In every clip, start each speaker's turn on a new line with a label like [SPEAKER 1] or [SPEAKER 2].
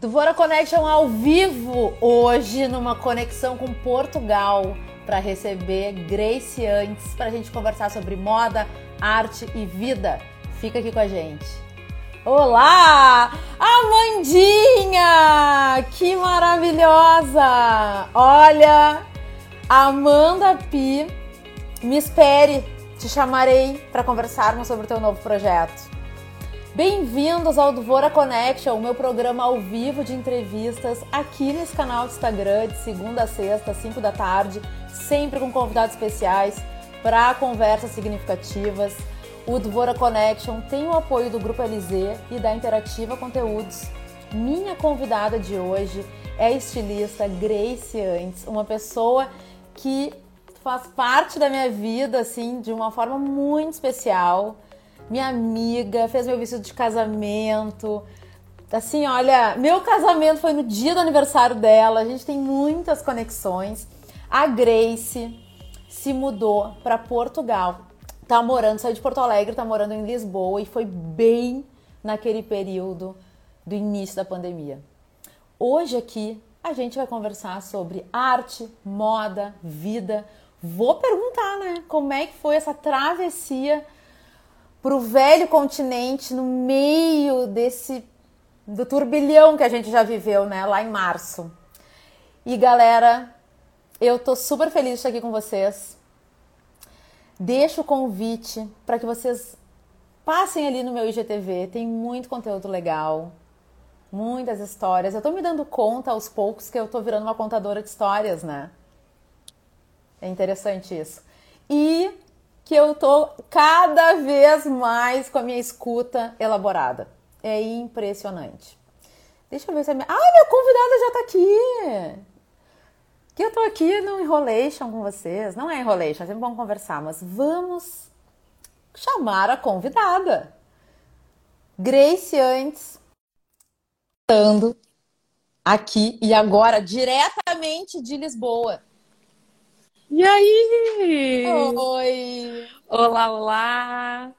[SPEAKER 1] Dvora Connection ao vivo hoje numa conexão com Portugal para receber Grace antes para a gente conversar sobre moda, arte e vida. Fica aqui com a gente. Olá, Amandinha, que maravilhosa! Olha, Amanda Pi, me espere, te chamarei para conversarmos sobre o teu novo projeto. Bem-vindos ao Dvora Connection, o meu programa ao vivo de entrevistas aqui nesse canal do Instagram, de segunda a sexta, 5 da tarde, sempre com convidados especiais para conversas significativas. O Dvora Connection tem o apoio do Grupo LZ e da Interativa Conteúdos. Minha convidada de hoje é a estilista Grace Antes, uma pessoa que faz parte da minha vida assim de uma forma muito especial minha amiga, fez meu vestido de casamento. Assim, olha, meu casamento foi no dia do aniversário dela, a gente tem muitas conexões. A Grace se mudou para Portugal. Tá morando, saiu de Porto Alegre, tá morando em Lisboa e foi bem naquele período do início da pandemia. Hoje aqui a gente vai conversar sobre arte, moda, vida. Vou perguntar, né? Como é que foi essa travessia para o velho continente no meio desse do turbilhão que a gente já viveu, né, lá em março. E galera, eu tô super feliz de estar aqui com vocês. Deixo o convite para que vocês passem ali no meu IGTV, tem muito conteúdo legal, muitas histórias. Eu tô me dando conta aos poucos que eu tô virando uma contadora de histórias, né? É interessante isso. E que eu tô cada vez mais com a minha escuta elaborada. É impressionante. Deixa eu ver se a minha. Ah, minha convidada já tá aqui! Que eu tô aqui no Enrolation com vocês. Não é Enrolation, é sempre bom conversar, mas vamos chamar a convidada. Grace antes. Estando aqui e agora diretamente de Lisboa.
[SPEAKER 2] E aí?
[SPEAKER 1] Oi!
[SPEAKER 2] Olá, olá!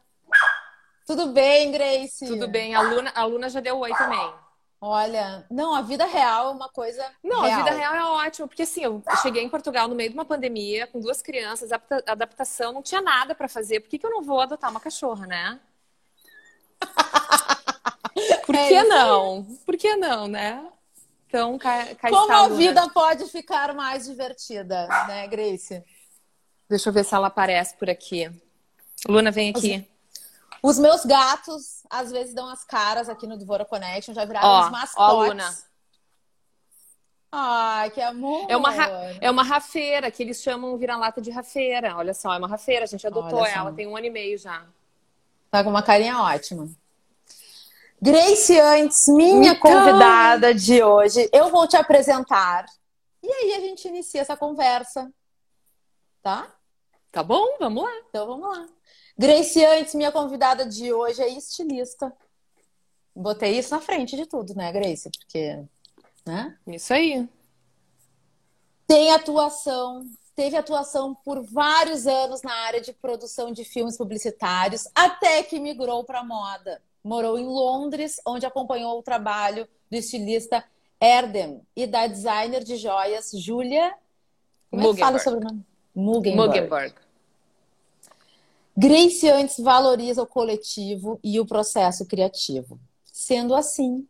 [SPEAKER 1] Tudo bem, Grace?
[SPEAKER 2] Tudo bem. A Luna, a Luna já deu oi também.
[SPEAKER 1] Olha, não, a vida real é uma coisa.
[SPEAKER 2] Não,
[SPEAKER 1] real.
[SPEAKER 2] a vida real é ótima, porque assim, eu cheguei em Portugal no meio de uma pandemia, com duas crianças, adaptação, não tinha nada para fazer. Por que, que eu não vou adotar uma cachorra, né? Por é que não? Por que não, né? Então, cá, cá
[SPEAKER 1] Como
[SPEAKER 2] a,
[SPEAKER 1] a vida pode ficar mais divertida, né, Grace?
[SPEAKER 2] Deixa eu ver se ela aparece por aqui. Luna, vem aqui.
[SPEAKER 1] Os, os meus gatos, às vezes, dão as caras aqui no Devora Connection, já viraram
[SPEAKER 2] ó,
[SPEAKER 1] os mascotes.
[SPEAKER 2] Ó, Luna.
[SPEAKER 1] Ai, que amor!
[SPEAKER 2] É uma, é uma rafeira, que eles chamam vira-lata de rafeira. Olha só, é uma rafeira, a gente adotou ela, tem um ano e meio já.
[SPEAKER 1] Tá com uma carinha ótima. Grace antes, minha então... convidada de hoje, eu vou te apresentar. E aí a gente inicia essa conversa. Tá?
[SPEAKER 2] Tá bom, vamos lá.
[SPEAKER 1] Então vamos lá. Grace antes, minha convidada de hoje é estilista. Botei isso na frente de tudo, né, Grace? Porque, né?
[SPEAKER 2] Isso aí.
[SPEAKER 1] Tem atuação, teve atuação por vários anos na área de produção de filmes publicitários, até que migrou para moda morou em Londres, onde acompanhou o trabalho do estilista Erdem e da designer de joias Julia. Como é que fala sobre o nome?
[SPEAKER 2] Mugenberg.
[SPEAKER 1] Grace antes valoriza o coletivo e o processo criativo. Sendo assim,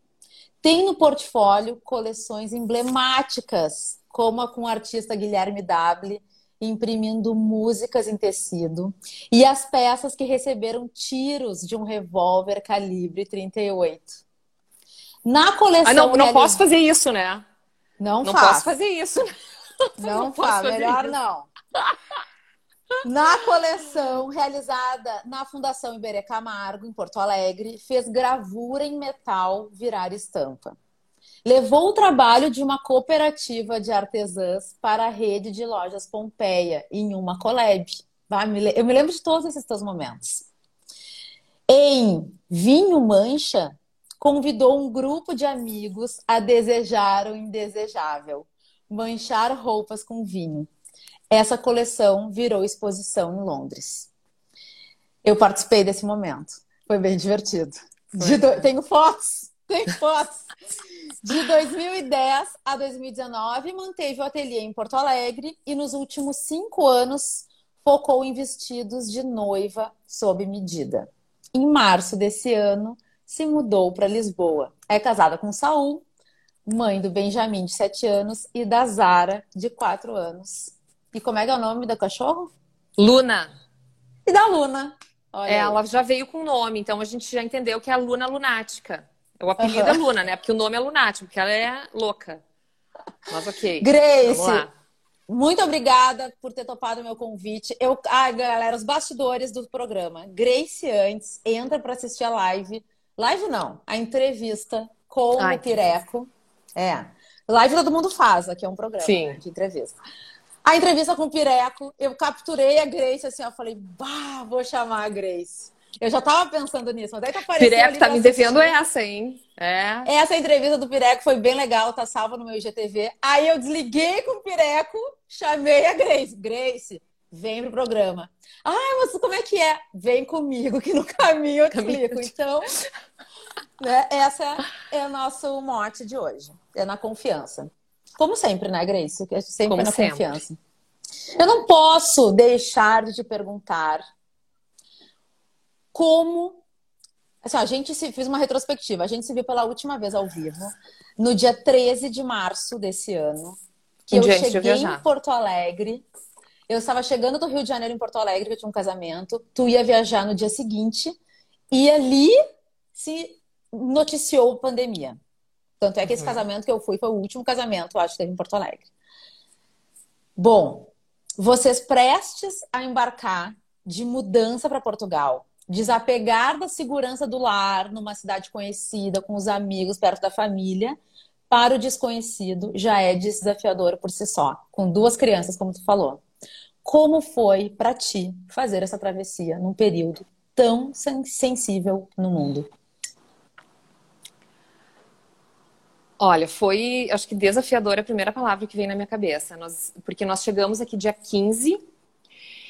[SPEAKER 1] tem no portfólio coleções emblemáticas, como a com o artista Guilherme Dable, imprimindo músicas em tecido, e as peças que receberam tiros de um revólver calibre 38. Na coleção.
[SPEAKER 2] Ah, não, não posso fazer isso, né?
[SPEAKER 1] Não,
[SPEAKER 2] não posso fazer isso.
[SPEAKER 1] Não, não faz, melhor isso. não. Na coleção realizada na Fundação Iberê Camargo, em Porto Alegre, fez gravura em metal virar estampa levou o trabalho de uma cooperativa de artesãs para a rede de lojas Pompeia, em uma collab. Eu me lembro de todos esses teus momentos. Em Vinho Mancha, convidou um grupo de amigos a desejar o indesejável, manchar roupas com vinho. Essa coleção virou exposição em Londres. Eu participei desse momento. Foi bem divertido. Foi. Tenho fotos Sem fotos. De 2010 a 2019, manteve o ateliê em Porto Alegre e nos últimos cinco anos focou em vestidos de noiva sob medida. Em março desse ano, se mudou para Lisboa. É casada com Saul, mãe do Benjamin, de 7 anos, e da Zara, de 4 anos. E como é que é o nome do cachorro?
[SPEAKER 2] Luna.
[SPEAKER 1] E da Luna.
[SPEAKER 2] Olha é, ela já veio com nome, então a gente já entendeu que é a Luna Lunática. O apelido uhum. é Luna, né? Porque o nome é Lunático, porque ela é louca. Mas ok.
[SPEAKER 1] Grace, muito obrigada por ter topado o meu convite. Eu, ah, galera, os bastidores do programa. Grace antes entra para assistir a live. Live não, a entrevista com Ai, o Pireco. É. Live todo mundo faz, aqui é um programa Sim. de entrevista. A entrevista com o Pireco, eu capturei a Grace assim, eu falei, bah, vou chamar a Grace. Eu já tava pensando nisso, mas daí tá aparecendo.
[SPEAKER 2] Pireco tá me devendo essa, hein?
[SPEAKER 1] É. Essa entrevista do Pireco foi bem legal, tá salva no meu IGTV. Aí eu desliguei com o Pireco, chamei a Grace. Grace, vem pro programa. Ai, mas como é que é? Vem comigo, que no caminho eu te explico. Então, né, essa é o nosso mote de hoje. É na confiança. Como sempre, né, Grace? Sempre Como na sempre. confiança. Eu não posso deixar de te perguntar como. Assim, a gente se fez uma retrospectiva. A gente se viu pela última vez ao vivo no dia 13 de março desse ano. Que um eu cheguei em Porto Alegre. Eu estava chegando do Rio de Janeiro em Porto Alegre, que eu tinha um casamento. Tu ia viajar no dia seguinte. E ali se noticiou pandemia. Tanto é que esse uhum. casamento que eu fui foi o último casamento, acho, que teve em Porto Alegre. Bom, vocês prestes a embarcar de mudança para Portugal, desapegar da segurança do lar numa cidade conhecida, com os amigos, perto da família, para o desconhecido já é desafiador por si só, com duas crianças, como tu falou. Como foi para ti fazer essa travessia num período tão sensível no mundo?
[SPEAKER 2] Olha, foi, acho que desafiador é a primeira palavra que vem na minha cabeça. Nós, porque nós chegamos aqui dia 15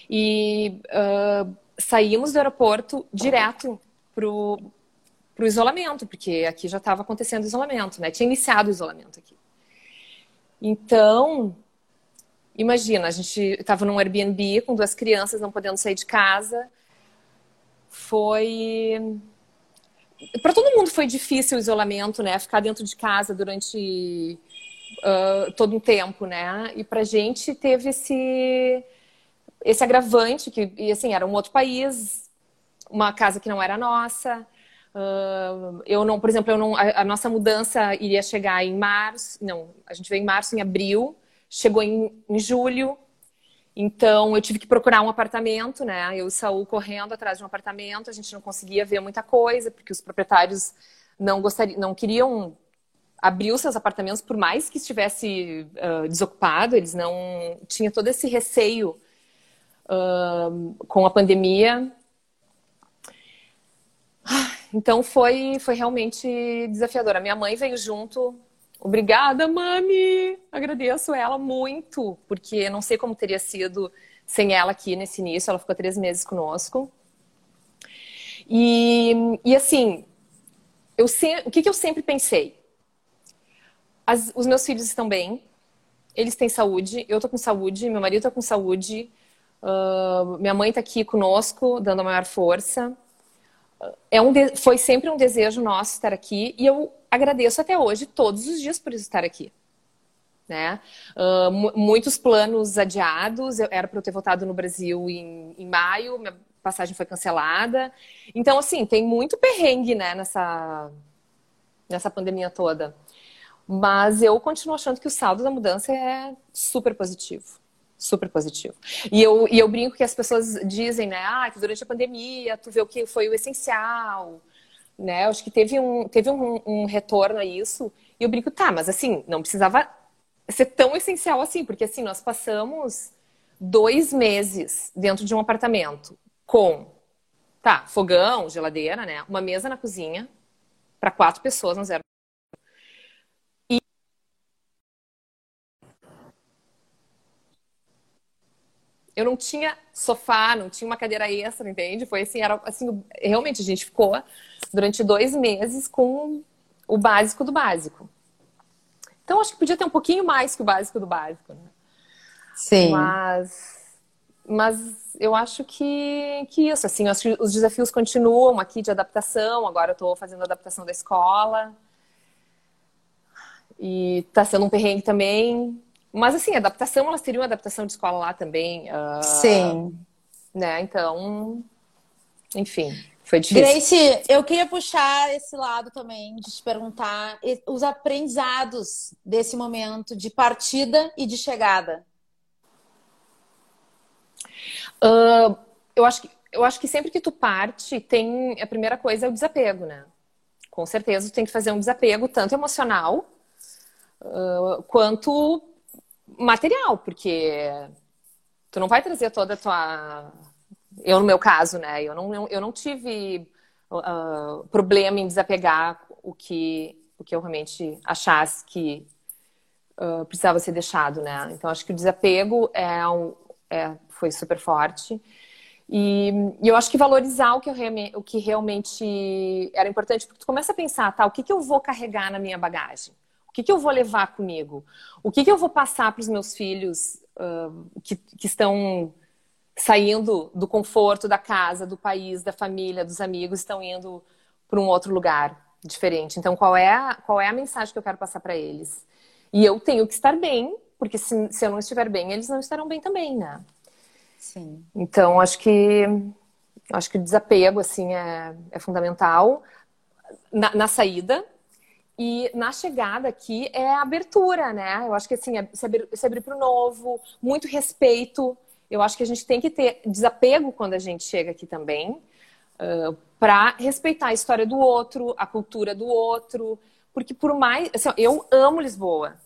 [SPEAKER 2] e uh, saímos do aeroporto direto pro, pro isolamento, porque aqui já estava acontecendo isolamento, né? Tinha iniciado o isolamento aqui. Então, imagina, a gente estava num Airbnb com duas crianças, não podendo sair de casa. Foi para todo mundo foi difícil o isolamento, né? Ficar dentro de casa durante uh, todo um tempo, né? E para gente teve esse esse agravante que, e assim, era um outro país, uma casa que não era nossa. Uh, eu não, por exemplo, eu não, a, a, nossa mudança iria chegar em março, não, a gente veio em março, em abril, chegou em, em julho, então eu tive que procurar um apartamento, né? Eu e Saul correndo atrás de um apartamento, a gente não conseguia ver muita coisa, porque os proprietários não gostariam, não queriam abrir os seus apartamentos, por mais que estivesse uh, desocupado, eles não tinha todo esse receio com a pandemia. Então foi foi realmente desafiador. A minha mãe veio junto Obrigada, mami! Agradeço ela muito, porque não sei como teria sido sem ela aqui nesse início. Ela ficou três meses conosco. E, e assim, eu se, o que, que eu sempre pensei? As, os meus filhos estão bem, eles têm saúde, eu tô com saúde, meu marido tá com saúde, minha mãe tá aqui conosco, dando a maior força. É um de, foi sempre um desejo nosso estar aqui e eu agradeço até hoje, todos os dias, por estar aqui. Né? Uh, muitos planos adiados, eu, era para eu ter voltado no Brasil em, em maio, minha passagem foi cancelada. Então, assim, tem muito perrengue né, nessa, nessa pandemia toda. Mas eu continuo achando que o saldo da mudança é super positivo. Super positivo. E eu, e eu brinco que as pessoas dizem, né? Ah, que durante a pandemia tu vê o que foi o essencial, né? Acho que teve um, teve um, um retorno a isso. E eu brinco, tá, mas assim, não precisava ser tão essencial assim, porque assim, nós passamos dois meses dentro de um apartamento com, tá, fogão, geladeira, né? Uma mesa na cozinha para quatro pessoas, não zero. Eu não tinha sofá, não tinha uma cadeira extra, entende? Foi assim, era assim, realmente a gente ficou durante dois meses com o básico do básico. Então, acho que podia ter um pouquinho mais que o básico do básico, né?
[SPEAKER 1] Sim.
[SPEAKER 2] Mas, mas eu acho que, que isso, assim, que os desafios continuam aqui de adaptação. Agora eu estou fazendo adaptação da escola. E está sendo um perrengue também. Mas, assim, adaptação, elas teriam adaptação de escola lá também. Uh,
[SPEAKER 1] Sim.
[SPEAKER 2] Né? Então, enfim. Foi difícil.
[SPEAKER 1] Grace, eu queria puxar esse lado também, de te perguntar os aprendizados desse momento de partida e de chegada.
[SPEAKER 2] Uh, eu, acho que, eu acho que sempre que tu parte, tem a primeira coisa é o desapego, né? Com certeza tu tem que fazer um desapego, tanto emocional uh, quanto material, porque tu não vai trazer toda a tua eu, no meu caso, né? Eu não, eu não tive uh, problema em desapegar o que, o que eu realmente achasse que uh, precisava ser deixado, né? Então, acho que o desapego é, um, é foi super forte. E, e, eu acho que valorizar o que, eu, o que realmente era importante, porque tu começa a pensar, tá, o que, que eu vou carregar na minha bagagem? O que, que eu vou levar comigo? O que, que eu vou passar para os meus filhos uh, que, que estão saindo do conforto da casa, do país, da família, dos amigos, estão indo para um outro lugar diferente. Então, qual é a, qual é a mensagem que eu quero passar para eles? E eu tenho que estar bem, porque se, se eu não estiver bem, eles não estarão bem também, né?
[SPEAKER 1] Sim.
[SPEAKER 2] Então, acho que acho que o desapego assim é, é fundamental na, na saída e na chegada aqui é a abertura, né? Eu acho que assim, é se abrir, abrir para o novo, muito respeito eu acho que a gente tem que ter desapego quando a gente chega aqui também, uh, para respeitar a história do outro, a cultura do outro, porque por mais. Assim, eu amo Lisboa,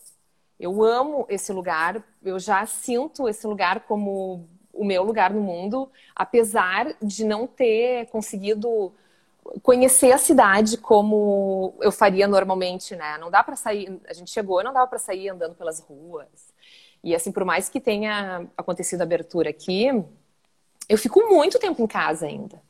[SPEAKER 2] eu amo esse lugar, eu já sinto esse lugar como o meu lugar no mundo, apesar de não ter conseguido conhecer a cidade como eu faria normalmente, né? Não dá para sair, a gente chegou, não dava para sair andando pelas ruas. E assim, por mais que tenha acontecido a abertura aqui, eu fico muito tempo em casa ainda.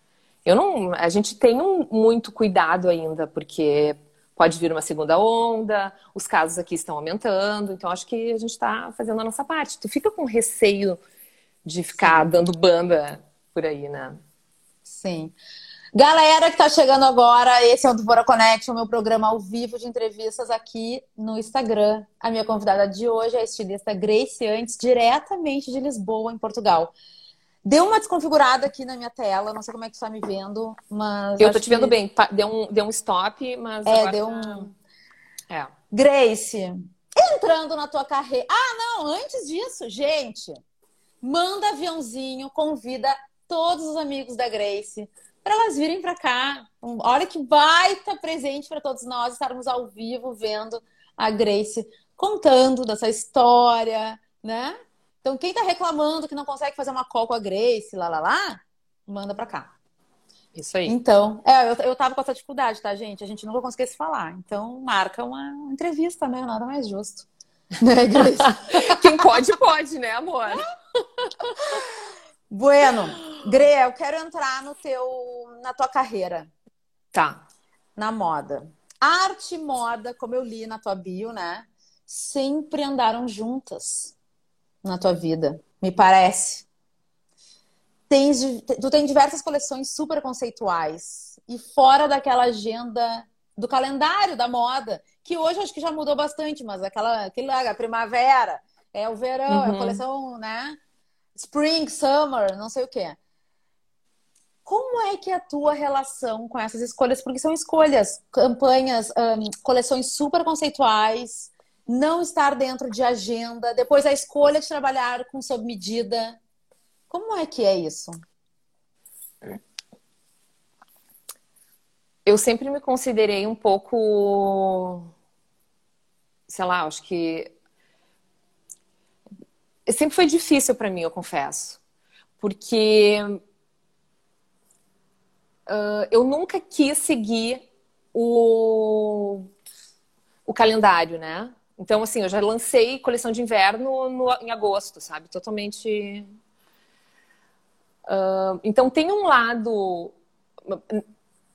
[SPEAKER 2] Eu não, a gente tem um, muito cuidado ainda, porque pode vir uma segunda onda, os casos aqui estão aumentando, então acho que a gente está fazendo a nossa parte. Tu fica com receio de ficar dando banda por aí, né?
[SPEAKER 1] Sim. Galera que tá chegando agora, esse é o Duvora Connect, o meu programa ao vivo de entrevistas aqui no Instagram. A minha convidada de hoje é a estilista Grace Antes, diretamente de Lisboa, em Portugal. Deu uma desconfigurada aqui na minha tela, não sei como é que você tá me vendo, mas.
[SPEAKER 2] Eu tô te que... vendo bem, deu um, deu um stop, mas.
[SPEAKER 1] É, deu um.
[SPEAKER 2] É.
[SPEAKER 1] Grace, entrando na tua carreira. Ah, não, antes disso, gente, manda aviãozinho, convida todos os amigos da Grace para elas virem para cá. Olha que baita presente para todos nós estarmos ao vivo vendo a Grace contando dessa história, né? Então, quem está reclamando que não consegue fazer uma call com a Grace, lá, lá, lá, manda para cá.
[SPEAKER 2] Isso aí.
[SPEAKER 1] Então, é, eu, eu tava com essa dificuldade, tá, gente? A gente nunca conseguia se falar. Então, marca uma entrevista, né? Nada mais justo.
[SPEAKER 2] Né, Grace? Quem pode, pode, né, amor?
[SPEAKER 1] Bueno, Gre, eu quero entrar no teu, na tua carreira.
[SPEAKER 2] Tá.
[SPEAKER 1] Na moda. Arte e moda, como eu li na tua bio, né? Sempre andaram juntas na tua vida, me parece. Tens, tu tem diversas coleções super conceituais e fora daquela agenda do calendário da moda, que hoje acho que já mudou bastante, mas aquela, aquele, a primavera, é o verão, uhum. é a uhum. coleção, né? Spring, summer, não sei o quê. Como é que é a tua relação com essas escolhas? Porque são escolhas, campanhas, um, coleções super conceituais, não estar dentro de agenda, depois a escolha de trabalhar com sob medida. Como é que é isso?
[SPEAKER 2] Eu sempre me considerei um pouco, sei lá, acho que sempre foi difícil para mim, eu confesso. Porque uh, eu nunca quis seguir o, o calendário, né? Então, assim, eu já lancei coleção de inverno no, em agosto, sabe?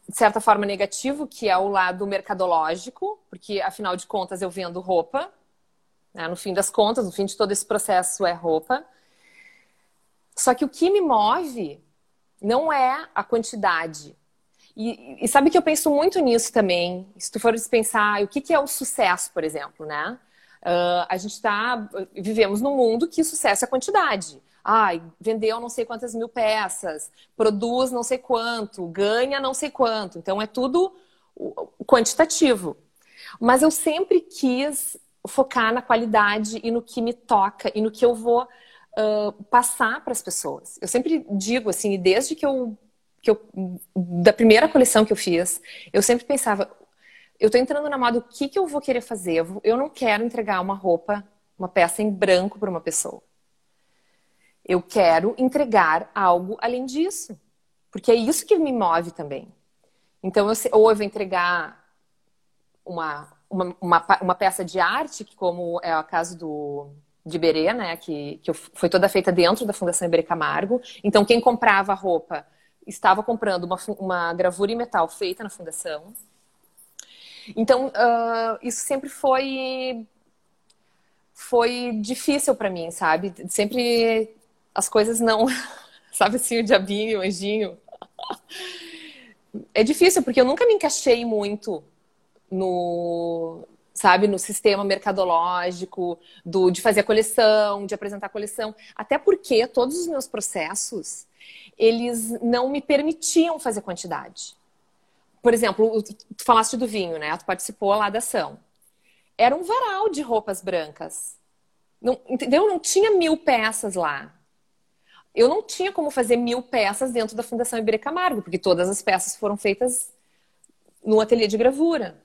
[SPEAKER 2] de certa forma, negativo, que é o lado mercadológico, porque, afinal de contas, eu vendo roupa. Né? No fim das contas, no fim de todo esse processo é roupa. Só que o que me move não é a quantidade. E, e sabe que eu penso muito nisso também. Se tu for pensar, o que, que é o sucesso, por exemplo, né? Uh, a gente está vivemos num mundo que sucesso é quantidade. Ai, vendeu não sei quantas mil peças, produz não sei quanto, ganha não sei quanto. Então é tudo quantitativo. Mas eu sempre quis focar na qualidade e no que me toca e no que eu vou uh, passar para as pessoas. Eu sempre digo assim, desde que eu, que eu da primeira coleção que eu fiz, eu sempre pensava, eu estou entrando na moda, o que, que eu vou querer fazer? Eu, não quero entregar uma roupa, uma peça em branco para uma pessoa. Eu quero entregar algo além disso. Porque é isso que me move também. Então, eu, ou eu vou entregar uma, uma, uma, uma, peça de arte, que como é o caso do, de Berê, né, que, que foi toda feita dentro da Fundação Iberê Camargo. Então, quem comprava a roupa estava comprando uma, uma gravura em metal feita na fundação. Então, uh, isso sempre foi foi difícil para mim, sabe? Sempre as coisas não, sabe assim, o diabinho, o anjinho. É difícil porque eu nunca me encaixei muito no, sabe, no sistema mercadológico, do, de fazer a coleção, de apresentar a coleção. Até porque todos os meus processos, eles não me permitiam fazer quantidade. Por exemplo, tu falaste do vinho, né? Tu participou lá da ação. Era um varal de roupas brancas. Não, entendeu? Não tinha mil peças lá. Eu não tinha como fazer mil peças dentro da Fundação Iberê Camargo, porque todas as peças foram feitas no ateliê de gravura.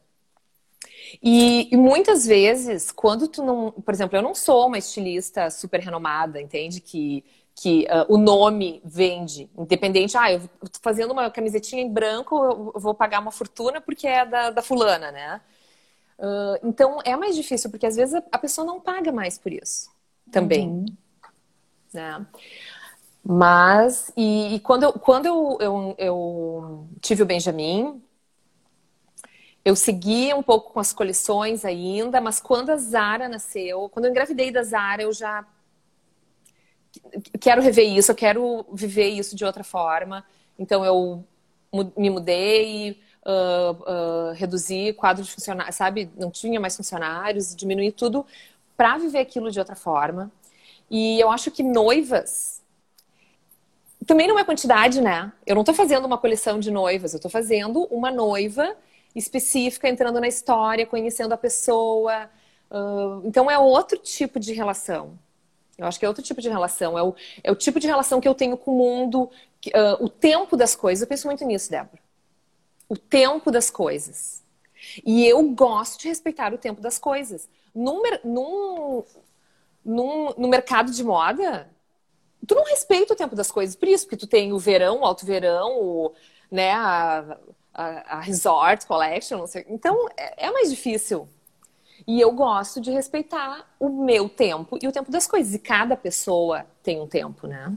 [SPEAKER 2] E, e, muitas vezes, quando tu não. Por exemplo, eu não sou uma estilista super renomada, entende? Que, que uh, o nome vende, independente. Ah, eu tô fazendo uma camisetinha em branco, eu vou pagar uma fortuna porque é da, da fulana, né? Uh, então é mais difícil, porque às vezes a, a, pessoa não paga mais por isso também. Uhum. Né? Mas, e, e, quando, eu, quando eu, eu, eu tive o Benjamin, eu segui um pouco com as coleções ainda, mas quando a Zara nasceu, quando eu engravidei da Zara, eu já quero rever isso, eu quero viver isso de outra forma. Então eu me mudei, uh, uh, reduzi quadro de funcionários, sabe? Não tinha mais funcionários, diminuí tudo para viver aquilo de outra forma. E eu acho que noivas também não é quantidade, né? Eu não estou fazendo uma coleção de noivas, eu estou fazendo uma noiva específica, entrando na história, conhecendo a pessoa. Uh, então é outro tipo de relação. Eu acho que é outro tipo de relação. É o, é o tipo de relação que eu tenho com o mundo, uh, o tempo das coisas. Eu penso muito nisso, Débora. O tempo das coisas. E eu gosto de respeitar o tempo das coisas. Num, num, num, no mercado de moda, tu não respeita o tempo das coisas, por isso, porque tu tem o verão, o alto verão, o, né, a, a, resort collection, não sei. Então é, é mais difícil. E eu gosto de respeitar o meu tempo e o tempo das coisas. E cada pessoa tem um tempo, né?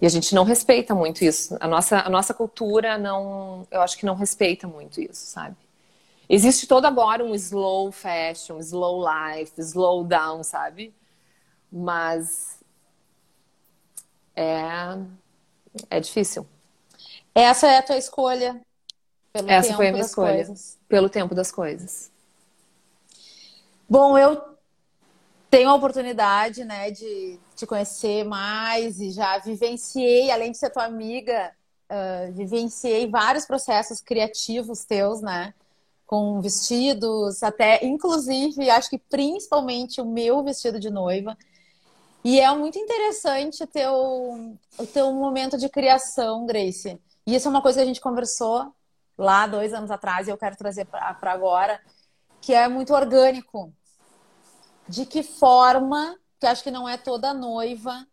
[SPEAKER 2] E a gente não respeita muito isso. A nossa, a nossa cultura não, eu acho que não respeita muito isso, sabe? Existe todo agora um slow fashion, slow life, slow down, sabe? Mas é, é difícil.
[SPEAKER 1] Essa é a tua escolha.
[SPEAKER 2] Pelo Essa foi a minha escolha. Coisas. Pelo tempo das coisas.
[SPEAKER 1] Bom, eu tenho a oportunidade, né, de te conhecer mais e já vivenciei, além de ser tua amiga, uh, vivenciei vários processos criativos teus, né? Com vestidos, até, inclusive, acho que principalmente o meu vestido de noiva. E é muito interessante ter o, o teu momento de criação, Grace. E isso é uma coisa que a gente conversou lá dois anos atrás e eu quero trazer para agora, que é muito orgânico. De que forma, que acho que não é toda noiva,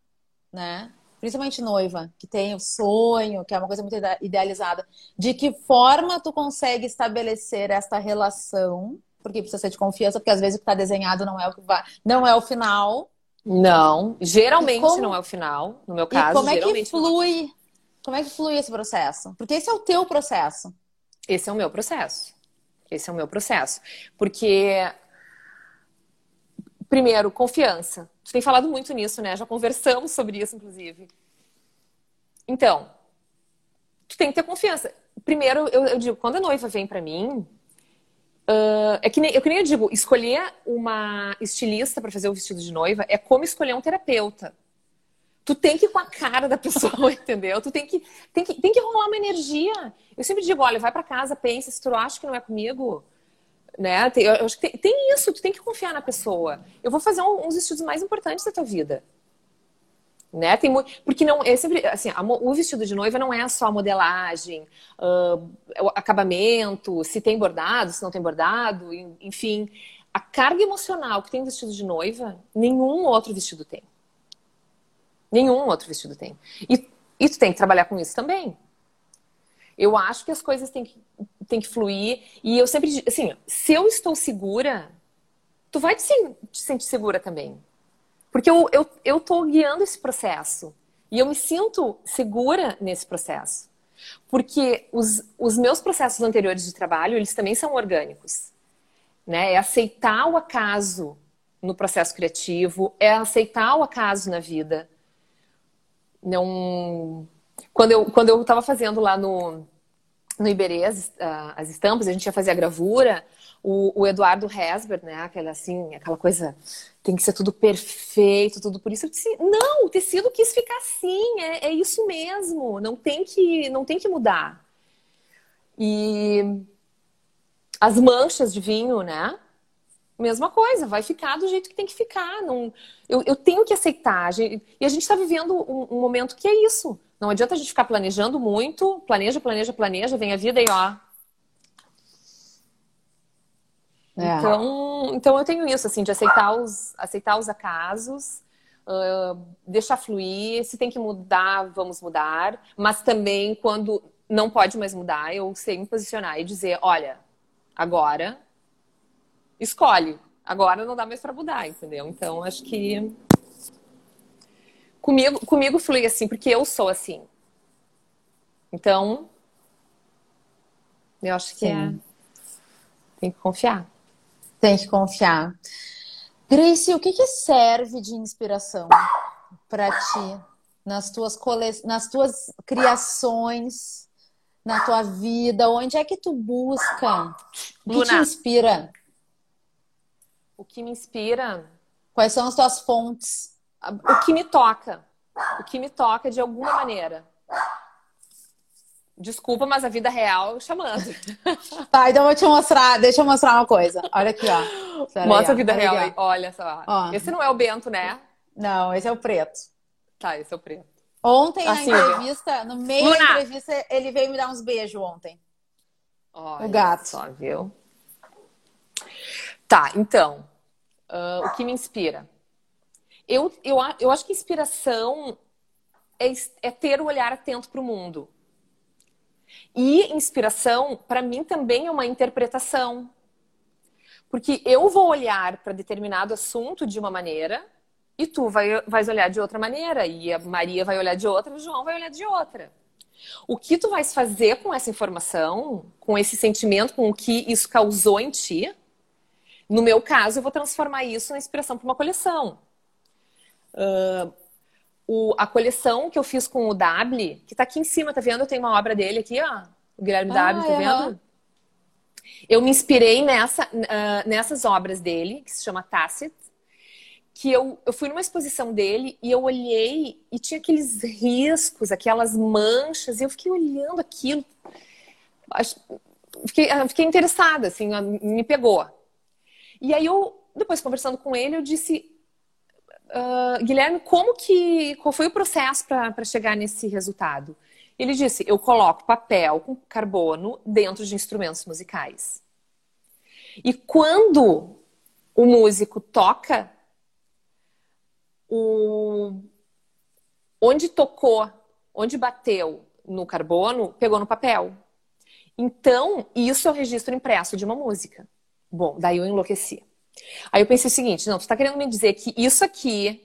[SPEAKER 1] né? Principalmente noiva, que tem o sonho, que é uma coisa muito idealizada. De que forma tu consegue estabelecer esta relação? Porque precisa ser de confiança, porque às vezes o que está desenhado não é o que vai, não é o final,
[SPEAKER 2] não, geralmente como... não é o final. No meu caso,
[SPEAKER 1] e como é que
[SPEAKER 2] é
[SPEAKER 1] flui Como é que flui esse processo? Porque esse é o teu processo.
[SPEAKER 2] Esse é o meu processo. Esse é o meu processo. Porque, primeiro, confiança. Tu tem falado muito nisso, né? Já conversamos sobre isso, inclusive. Então, tu tem que ter confiança. Primeiro, eu, eu digo, quando a noiva vem para mim, uh, é que nem, eu que nem eu digo, escolher uma estilista para fazer o vestido de noiva é como escolher um terapeuta tu tem que ir com a cara da pessoa, entendeu? Tu tem que, tem que, tem que rolar uma energia. Eu sempre digo, olha, vai para casa, pensa, se tu acha que não é comigo, né? Eu, acho que tem, tem, isso, tu tem que confiar na pessoa. Eu vou fazer um, uns estudos mais importantes da tua vida. Né? Tem porque não é sempre assim, a, o vestido de noiva não é só modelagem, uh, acabamento, se tem bordado, se não tem bordado, enfim, a carga emocional que tem o vestido de noiva, nenhum outro vestido tem. Nenhum outro vestido tem. E, e tu tem que trabalhar com isso também. Eu acho que as coisas têm que, têm que fluir. E eu sempre digo, assim, se eu estou segura, tu vai te, te sentir segura também. Porque eu, eu, eu guiando esse processo. E eu me sinto segura nesse processo. Porque os, os meus processos anteriores de trabalho, eles também são orgânicos. Né? É aceitar o acaso no processo criativo, é aceitar o acaso na vida, não. Quando eu, quando eu tava fazendo lá no, no Iberê as, as estampas, a gente ia fazer a gravura, o, o, Eduardo Hesber, né? Aquela assim, aquela coisa, tem que ser tudo perfeito, tudo por isso. Eu disse, não, o tecido quis ficar assim, é, é isso mesmo, não tem que, não tem que mudar. E as manchas de vinho, né? Mesma coisa, vai ficar do jeito que tem que ficar. Não, eu, eu tenho que aceitar. e a gente está vivendo um, um, momento que é isso. Não adianta a gente ficar planejando muito, planeja, planeja, planeja, vem a vida e ó. É. Então, então eu tenho isso, assim, de aceitar os, aceitar os acasos, uh, deixar fluir. Se tem que mudar, vamos mudar. Mas também, quando não pode mais mudar, eu sei me posicionar e dizer, olha, agora escolhe. Agora não dá mais para mudar, entendeu? Então acho que comigo, comigo flui assim, porque eu sou assim. Então, eu acho que é... tem que confiar.
[SPEAKER 1] Tem que confiar. Grace, o que, que serve de inspiração para ti nas tuas, cole... nas tuas criações, na tua vida? Onde é que tu busca? O que te inspira?
[SPEAKER 2] O que me inspira.
[SPEAKER 1] Quais são as tuas fontes?
[SPEAKER 2] O que me toca. O que me toca de alguma maneira. Desculpa, mas a vida real chamando.
[SPEAKER 1] Tá, então eu vou te mostrar. Deixa eu mostrar uma coisa. Olha aqui, ó.
[SPEAKER 2] Pera Mostra aí, a vida real aí. Olha só. Ó. Esse não é o Bento, né?
[SPEAKER 1] Não, esse é o preto.
[SPEAKER 2] Tá, esse é o preto.
[SPEAKER 1] Ontem, assim, na entrevista, no meio Luna. da entrevista, ele veio me dar uns beijos ontem.
[SPEAKER 2] Olha o gato. Só, viu? Tá, então, uh, o que me inspira? Eu, eu, eu acho que inspiração é, é ter o olhar atento para o mundo. E inspiração, para mim, também é uma interpretação. Porque eu vou olhar para determinado assunto de uma maneira e tu vai, vais olhar de outra maneira, e a Maria vai olhar de outra, e o João vai olhar de outra. O que tu vais fazer com essa informação, com esse sentimento, com o que isso causou em ti, no meu caso, eu vou transformar isso na inspiração para uma coleção. Uh, o, a coleção que eu fiz com o Dable, que está aqui em cima, tá vendo? Eu tenho uma obra dele aqui, ó. O Guilherme ah, Dable, tá vendo? Eu me inspirei nessa, uh, nessas obras dele, que se chama Tacit, que eu, eu fui numa exposição dele e eu olhei e tinha aqueles riscos, aquelas manchas, e eu fiquei olhando aquilo. Fiquei, fiquei interessada, assim, me pegou. E aí eu, depois conversando com ele, eu disse, uh, Guilherme, como que, qual foi o processo para chegar nesse resultado? Ele disse, eu coloco papel com carbono dentro de instrumentos musicais. E quando o músico toca, o... onde tocou, onde bateu no carbono, pegou no papel. Então, isso é o registro impresso de uma música. Bom, daí eu enlouqueci. Aí eu pensei o seguinte: não, tu tá querendo me dizer que isso aqui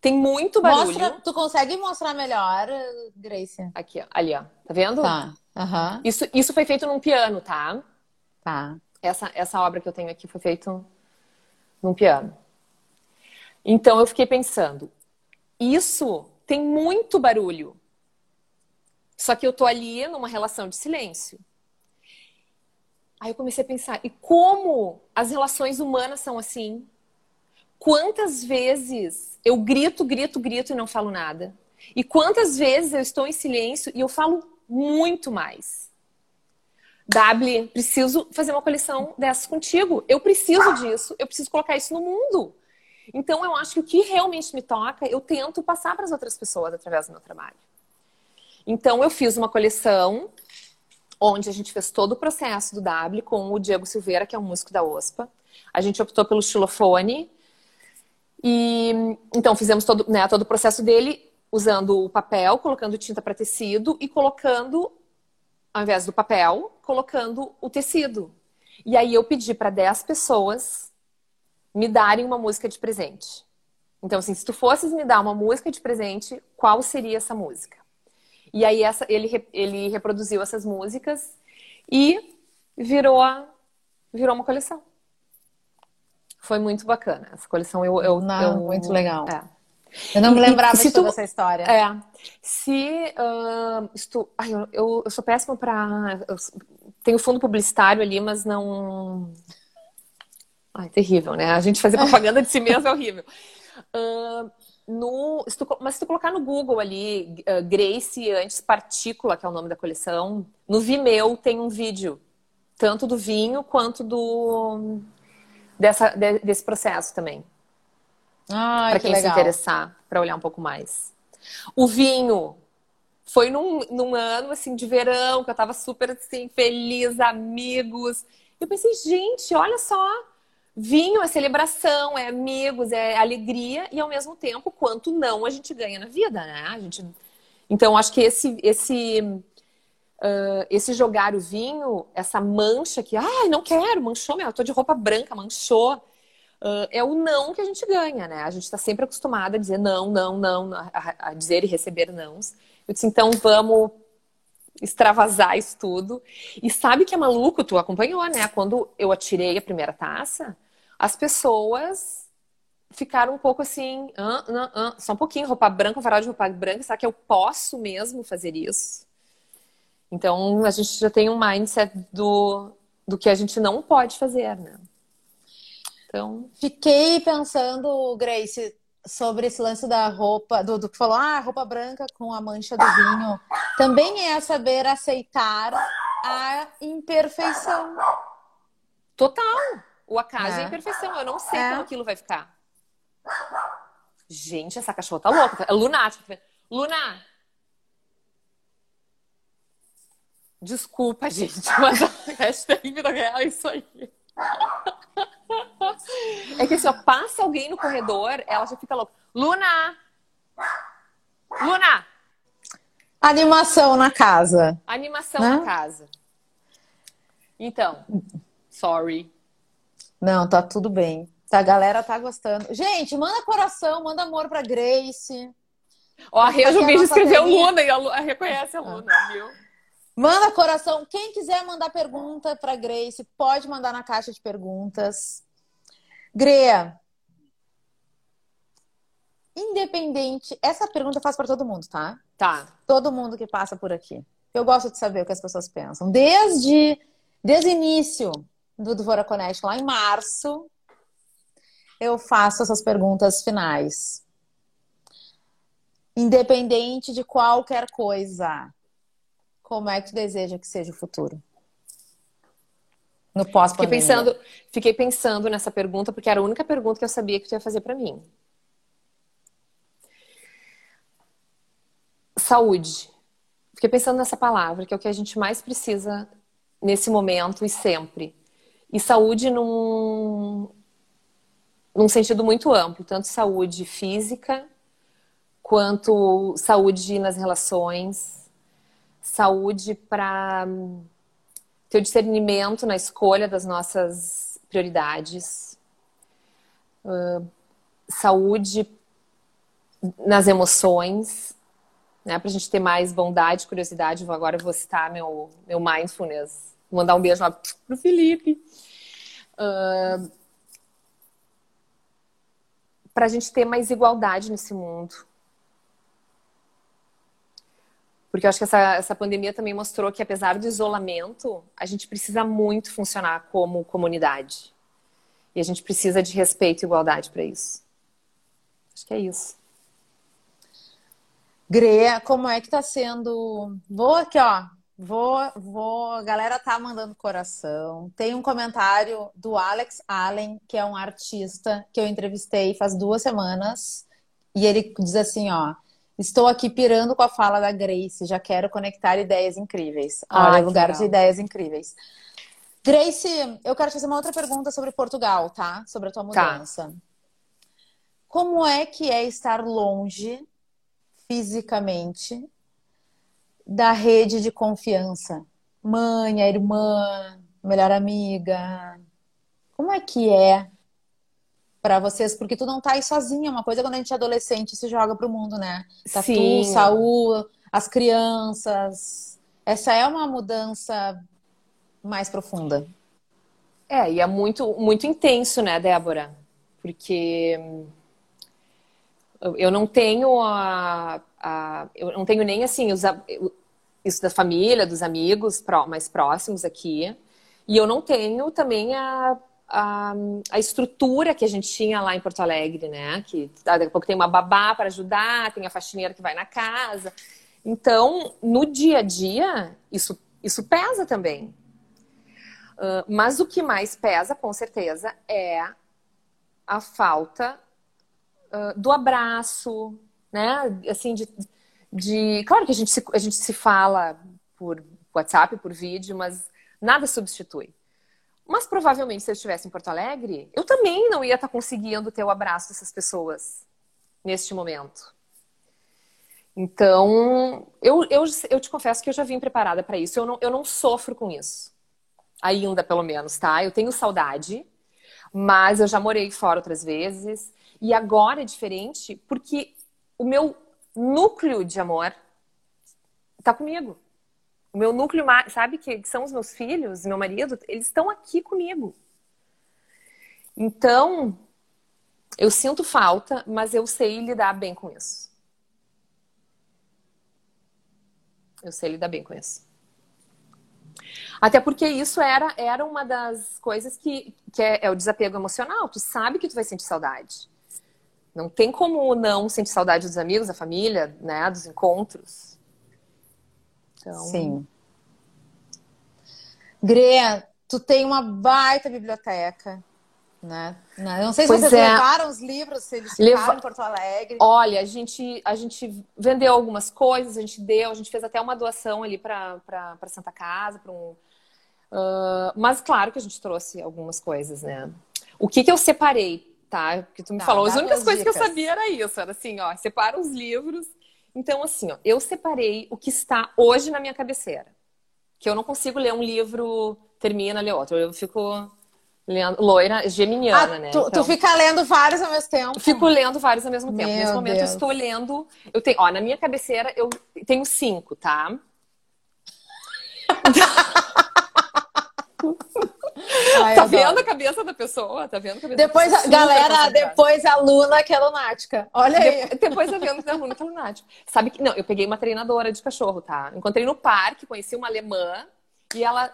[SPEAKER 2] Tem muito barulho.
[SPEAKER 1] Mostra, tu consegue mostrar melhor, Grace?
[SPEAKER 2] Aqui, ó, ali, ó. Tá vendo?
[SPEAKER 1] Tá. Uhum.
[SPEAKER 2] Isso, isso foi feito num piano, tá?
[SPEAKER 1] Tá.
[SPEAKER 2] Essa, essa obra que eu tenho aqui foi feita num piano. Então eu fiquei pensando, isso tem muito barulho. Só que eu tô ali numa relação de silêncio. Aí eu comecei a pensar, e como as relações humanas são assim? Quantas vezes eu grito, grito, grito e não falo nada? E quantas vezes eu estou em silêncio e eu falo muito mais? W, preciso fazer uma coleção dessas contigo. Eu preciso disso, eu preciso colocar isso no mundo. Então eu acho que o que realmente me toca, eu tento passar para as outras pessoas através do meu trabalho. Então eu fiz uma coleção onde a gente fez todo o processo do W com o Diego Silveira, que é um músico da OSPA. A gente optou pelo xilofone. E então fizemos todo, né, todo o processo dele usando o papel, colocando tinta para tecido e colocando ao invés do papel, colocando o tecido. E aí eu pedi para 10 pessoas me darem uma música de presente. Então, assim, se tu fosses me dar uma música de presente, qual seria essa música? E aí essa, ele, ele reproduziu essas músicas e virou, virou uma coleção. Foi muito bacana. Essa coleção eu. eu,
[SPEAKER 1] não,
[SPEAKER 2] eu
[SPEAKER 1] muito legal. É. Eu não me lembrava de toda essa história.
[SPEAKER 2] É. Se. Uh, isto, ai, eu, eu, eu, sou péssima para. Tenho fundo publicitário ali, mas não. Ai, terrível, né? A gente fazer propaganda de si mesmo é horrível. Uh, no, se tu, mas se tu colocar no Google ali, uh, Grace antes Partícula, que é o nome da coleção, no Vimeo tem um vídeo, tanto do vinho quanto do dessa, de, desse processo também.
[SPEAKER 1] Para
[SPEAKER 2] quem
[SPEAKER 1] que
[SPEAKER 2] se interessar, para olhar um pouco mais. O vinho foi num, num ano assim de verão que eu tava super assim feliz, amigos. Eu pensei, gente, olha só, vinho é celebração, é amigos, é alegria e ao mesmo tempo quanto não a gente ganha na vida, né? A gente então acho que esse esse uh, esse jogar o vinho, essa mancha que, ai, não quero, manchou, meu, eu tô de roupa branca, manchou. Uh, é o não que a gente ganha, né? A gente está sempre acostumada a dizer não, não, não, a, a dizer e receber nãos. Eu disse, então vamos extravasar isso tudo. E sabe que é maluco? Tu acompanhou, né? Quando eu atirei a primeira taça, as pessoas ficaram um pouco assim, ah, ah, ah, só um pouquinho, roupa branca, um varal de roupa branca, será que eu posso mesmo fazer isso? Então a gente já tem um mindset do, do que a gente não pode fazer, né?
[SPEAKER 1] Então. Fiquei pensando, Grace, sobre esse lance da roupa, do, do que falou, ah, roupa branca com a mancha do vinho. Também é saber aceitar a imperfeição.
[SPEAKER 2] Total. O acaso é, a imperfeição. Eu não sei é. como aquilo vai ficar. Gente, essa cachorra tá louca. É lunática. Luna! Desculpa, gente, mas a hashtag vida real é isso aí. É que assim, ó, passa alguém no corredor, ela já fica louca. Luna! Luna!
[SPEAKER 1] Animação na casa.
[SPEAKER 2] Animação né? na casa. Então, sorry.
[SPEAKER 1] Não, tá tudo bem. A galera tá gostando. Gente, manda coração, manda amor pra Grace.
[SPEAKER 2] Ó, a Rê Jubim escreveu Luna e a reconhece a Luna, ah. viu?
[SPEAKER 1] Manda coração. Quem quiser mandar pergunta para Grace, pode mandar na caixa de perguntas. Greia, independente, essa pergunta eu faço para todo mundo, tá?
[SPEAKER 2] Tá.
[SPEAKER 1] Todo mundo que passa por aqui. Eu gosto de saber o que as pessoas pensam. Desde, desde o início do Dvora lá em março, eu faço essas perguntas finais. Independente de qualquer coisa, como é que tu deseja que seja o futuro? No pós
[SPEAKER 2] fiquei pensando, fiquei pensando nessa pergunta porque era a única pergunta que eu sabia que tu ia fazer para mim. Saúde. Fiquei pensando nessa palavra, que é o que a gente mais precisa nesse momento e sempre. E saúde num, num sentido muito amplo, tanto saúde física quanto saúde nas relações, saúde para ter o discernimento na escolha das nossas prioridades, saúde nas emoções, né? Para a gente ter mais bondade, curiosidade. Agora eu vou citar meu, meu mindfulness. Mandar um beijo lá pro Felipe. Uh, para a gente ter mais igualdade nesse mundo. Porque eu acho que essa, essa pandemia também mostrou que, apesar do isolamento, a gente precisa muito funcionar como comunidade. E a gente precisa de respeito e igualdade para isso. Acho que é isso.
[SPEAKER 1] Greia, como é que tá sendo? Vou aqui, ó. Vou, vou. A galera tá mandando coração. Tem um comentário do Alex Allen, que é um artista que eu entrevistei faz duas semanas. E ele diz assim, ó. Estou aqui pirando com a fala da Grace, já quero conectar ideias incríveis. Olha, lugar legal. de ideias incríveis. Grace, eu quero fazer uma outra pergunta sobre Portugal, tá? Sobre a tua tá. mudança. Tá. Como é que é estar longe fisicamente da rede de confiança. Mãe, a irmã, melhor amiga. Como é que é para vocês? Porque tu não tá aí sozinha. Uma coisa é quando a gente é adolescente se joga pro mundo, né? Tá Sim. tu, Saúl, as crianças. Essa é uma mudança mais profunda.
[SPEAKER 2] É, e é muito, muito intenso, né, Débora? Porque eu não tenho a, a, eu não tenho nem assim os, isso da família, dos amigos mais próximos aqui. E eu não tenho também a, a, a, estrutura que a gente tinha lá em Porto Alegre, né? Que daqui a pouco tem uma babá para ajudar, tem a faxineira que vai na casa. Então, no dia a dia, isso, isso pesa também. Uh, mas o que mais pesa, com certeza, é a falta do abraço, né? Assim, de, de. Claro que a gente, se, a gente se fala por WhatsApp, por vídeo, mas nada substitui. Mas provavelmente, se eu estivesse em Porto Alegre, eu também não ia estar conseguindo ter o abraço dessas pessoas neste momento. Então, eu, eu, eu te confesso que eu já vim preparada para isso. Eu não, eu não sofro com isso. Ainda, pelo menos, tá? Eu tenho saudade, mas eu já morei fora outras vezes. E agora é diferente porque o meu núcleo de amor está comigo. O meu núcleo, sabe, que são os meus filhos, meu marido, eles estão aqui comigo. Então, eu sinto falta, mas eu sei lidar bem com isso. Eu sei lidar bem com isso. Até porque isso era, era uma das coisas que, que é, é o desapego emocional. Tu sabe que tu vai sentir saudade. Não tem como não sentir saudade dos amigos, da família, né? Dos encontros.
[SPEAKER 1] Então... Sim. Grea, tu tem uma baita biblioteca, né? Eu não sei se pois vocês é. levaram os livros, se eles ficaram Leva... em Porto Alegre.
[SPEAKER 2] Olha, a gente, a gente vendeu algumas coisas, a gente deu, a gente fez até uma doação ali para Santa Casa, para um. Uh, mas claro que a gente trouxe algumas coisas, né? O que, que eu separei tá? Porque tu me tá, falou, as únicas coisas dicas. que eu sabia era isso, era assim, ó, separa os livros. Então, assim, ó, eu separei o que está hoje na minha cabeceira. Que eu não consigo ler um livro, termina, ler outro. Eu fico lendo, loira, geminiana,
[SPEAKER 1] ah,
[SPEAKER 2] né?
[SPEAKER 1] Tu, então, tu, fica lendo vários ao mesmo tempo?
[SPEAKER 2] Fico lendo vários ao mesmo tempo. Meu Nesse momento Deus. eu estou lendo, eu tenho, ó, na minha cabeceira eu tenho cinco, tá? Ai, tá vendo a cabeça da pessoa? Tá vendo a cabeça
[SPEAKER 1] Depois,
[SPEAKER 2] a,
[SPEAKER 1] galera, depois a Luna que é lunática. Olha aí.
[SPEAKER 2] De, depois a vendo a Luna que é lunática. Sabe que. Não, eu peguei uma treinadora de cachorro, tá? Encontrei no parque, conheci uma alemã e ela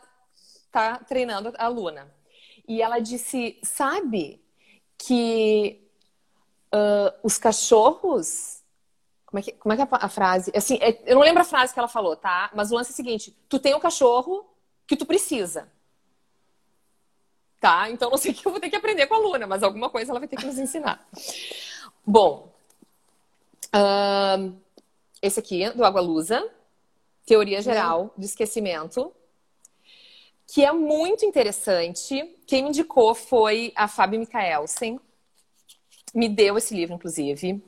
[SPEAKER 2] tá treinando a Luna. E ela disse: sabe que uh, os cachorros. Como é, que, como é que é a frase? Assim, é, eu não lembro a frase que ela falou, tá? Mas o lance é o seguinte: tu tem um cachorro que tu precisa tá? Então não sei o que eu vou ter que aprender com a Luna, mas alguma coisa ela vai ter que nos ensinar. Bom, uh, esse aqui do Água Lusa, Teoria Geral do Esquecimento, que é muito interessante. Quem me indicou foi a Fábio Mikaelsen. Me deu esse livro, inclusive.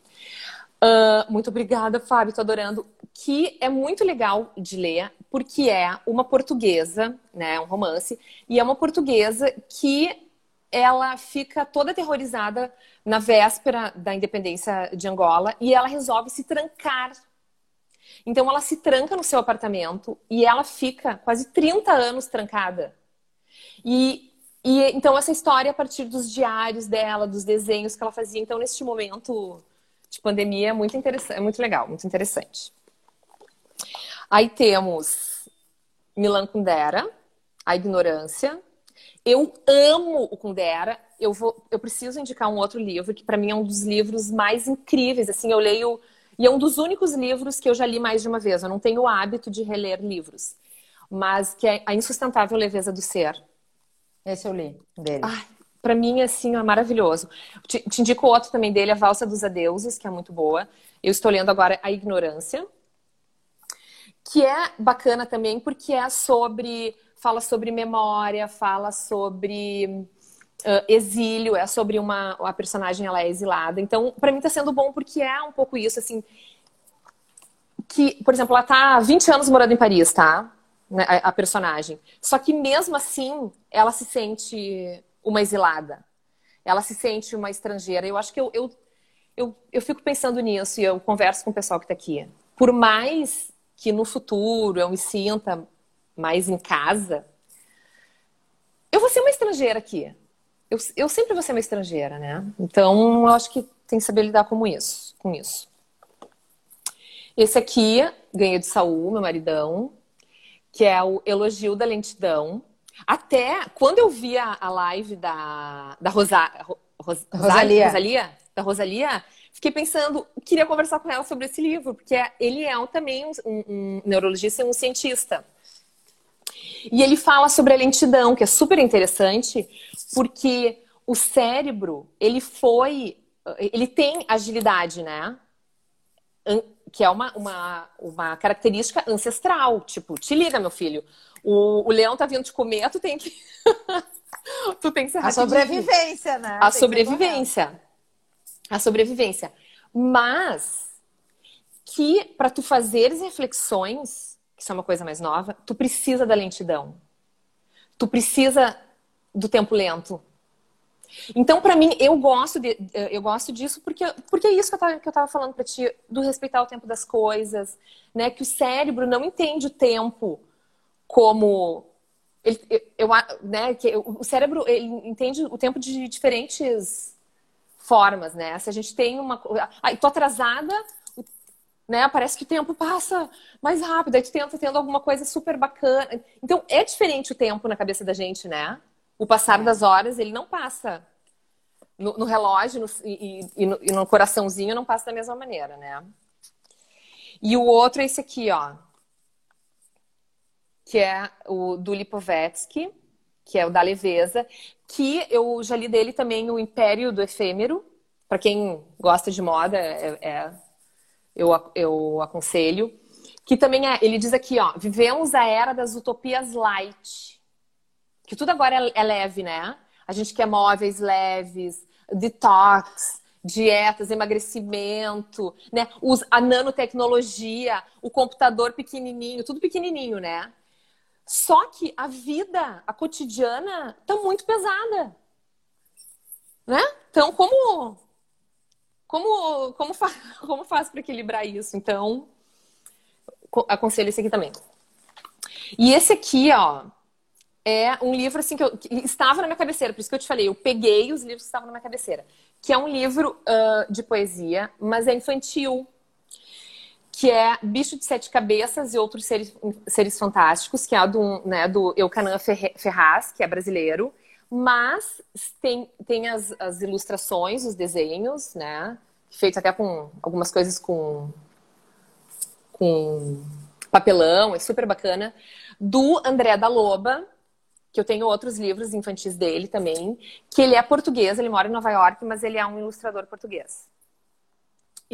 [SPEAKER 2] Uh, muito obrigada, Fábio, tô adorando. Que é muito legal de ler, porque é uma portuguesa, né? Um romance, e é uma portuguesa que ela fica toda aterrorizada na véspera da independência de Angola e ela resolve se trancar. Então ela se tranca no seu apartamento e ela fica quase 30 anos trancada. E, e então essa história a partir dos diários dela, dos desenhos que ela fazia. Então neste momento de pandemia é muito interessante, é muito legal, muito interessante. Aí temos Milan Kundera, A Ignorância. Eu amo o Kundera. Eu, vou, eu preciso indicar um outro livro que para mim é um dos livros mais incríveis. Assim, eu leio e é um dos únicos livros que eu já li mais de uma vez. Eu não tenho o hábito de reler livros, mas que é A Insustentável Leveza do Ser.
[SPEAKER 1] Esse eu li dele. Ai,
[SPEAKER 2] para mim, assim, é maravilhoso. Te, te indico outro também dele, A Valsa dos Adeuses, que é muito boa. Eu estou lendo agora A Ignorância, que é bacana também porque é sobre fala sobre memória, fala sobre uh, exílio, é sobre uma a personagem ela é exilada. Então, para mim está sendo bom porque é um pouco isso assim que, por exemplo, ela tá 20 anos morando em Paris, tá? Né, a, personagem. Só que mesmo assim, ela se sente uma exilada. Ela se sente uma estrangeira. Eu acho que eu, eu, eu, eu fico pensando nisso e eu converso com o pessoal que está aqui. Por mais que no futuro eu me sinta mais em casa, eu vou ser uma estrangeira aqui. Eu, eu sempre vou ser uma estrangeira, né? Então, eu acho que tem que saber lidar com isso. Com isso. Esse aqui, ganhei de Saul, meu maridão, que é o Elogio da Lentidão. Até quando eu via a live da, da Rosa, Ros, Rosalia. Rosalia, da Rosalia, fiquei pensando, queria conversar com ela sobre esse livro, porque ele é também um, um neurologista e um cientista. E ele fala sobre a lentidão, que é super interessante, porque o cérebro, ele foi, ele tem agilidade, né? Que é uma, uma, uma característica ancestral. Tipo, te liga, meu filho. O, o leão tá vindo te comer, tu tem que. tu tem que ser
[SPEAKER 1] A sobrevivência, né?
[SPEAKER 2] A tem sobrevivência a sobrevivência. Mas que para tu fazeres reflexões, que isso é uma coisa mais nova, tu precisa da lentidão. Tu precisa do tempo lento. Então, para mim, eu gosto, de, eu gosto disso porque, porque é isso que eu tava, que eu tava falando para ti, do respeitar o tempo das coisas, né? Que o cérebro não entende o tempo como ele, eu, né, que o cérebro ele entende o tempo de diferentes formas, né? Se a gente tem uma. Aí, tô atrasada, né? Parece que o tempo passa mais rápido, aí tu tenta tendo alguma coisa super bacana. Então, é diferente o tempo na cabeça da gente, né? O passar das horas, ele não passa. No, no relógio no, e, e, no, e no coraçãozinho não passa da mesma maneira, né? E o outro é esse aqui, ó. Que é o do Lipovetsky, que é o da leveza, que eu já li dele também o Império do Efêmero. Para quem gosta de moda, é, é, eu, eu aconselho. Que também é, ele diz aqui, ó, vivemos a era das utopias light. Que tudo agora é, é leve, né? A gente quer móveis leves, detox, dietas, emagrecimento, né? a nanotecnologia, o computador pequenininho, tudo pequenininho, né? Só que a vida, a cotidiana, tá muito pesada. Né? Então, como como como, fa como faz para equilibrar isso? Então, aconselho esse aqui também. E esse aqui, ó, é um livro assim que, eu, que estava na minha cabeceira, por isso que eu te falei, eu peguei os livros que estavam na minha cabeceira, que é um livro uh, de poesia, mas é infantil que é Bicho de Sete Cabeças e Outros Seres, seres Fantásticos, que é do, né, do Eucanã Ferraz, que é brasileiro. Mas tem, tem as, as ilustrações, os desenhos, né? Feito até com algumas coisas com, com papelão, é super bacana. Do André da Loba, que eu tenho outros livros infantis dele também, que ele é português, ele mora em Nova York, mas ele é um ilustrador português.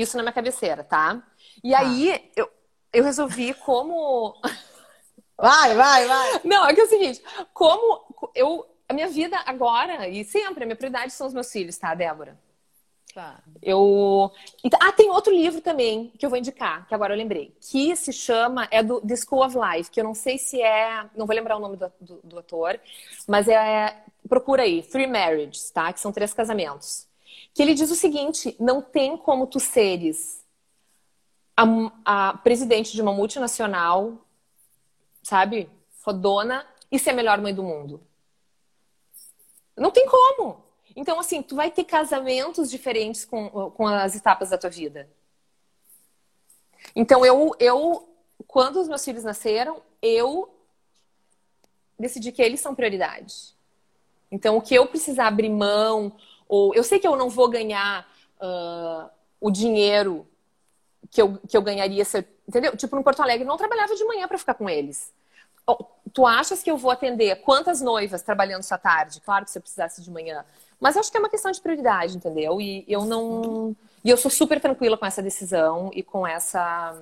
[SPEAKER 2] Isso na minha cabeceira, tá? E tá. aí eu, eu resolvi como.
[SPEAKER 1] Vai, vai, vai!
[SPEAKER 2] Não, é que é o seguinte, como eu. A minha vida agora, e sempre, a minha prioridade são os meus filhos, tá, Débora? Tá. Eu. Ah, tem outro livro também que eu vou indicar, que agora eu lembrei. Que se chama, é do The School of Life, que eu não sei se é. Não vou lembrar o nome do, do, do ator, mas é. procura aí, Three Marriages, tá? Que são três casamentos. Que ele diz o seguinte: não tem como tu seres a, a presidente de uma multinacional, sabe? Fodona, e ser a melhor mãe do mundo. Não tem como. Então, assim, tu vai ter casamentos diferentes com, com as etapas da tua vida. Então, eu, eu, quando os meus filhos nasceram, eu decidi que eles são prioridade. Então, o que eu precisar abrir mão, ou eu sei que eu não vou ganhar uh, o dinheiro que eu, que eu ganharia se entendeu? Tipo, no Porto Alegre, não trabalhava de manhã para ficar com eles. Tu achas que eu vou atender quantas noivas trabalhando sua tarde? Claro que se eu precisasse de manhã. Mas eu acho que é uma questão de prioridade, entendeu? E eu não. E eu sou super tranquila com essa decisão e com essa.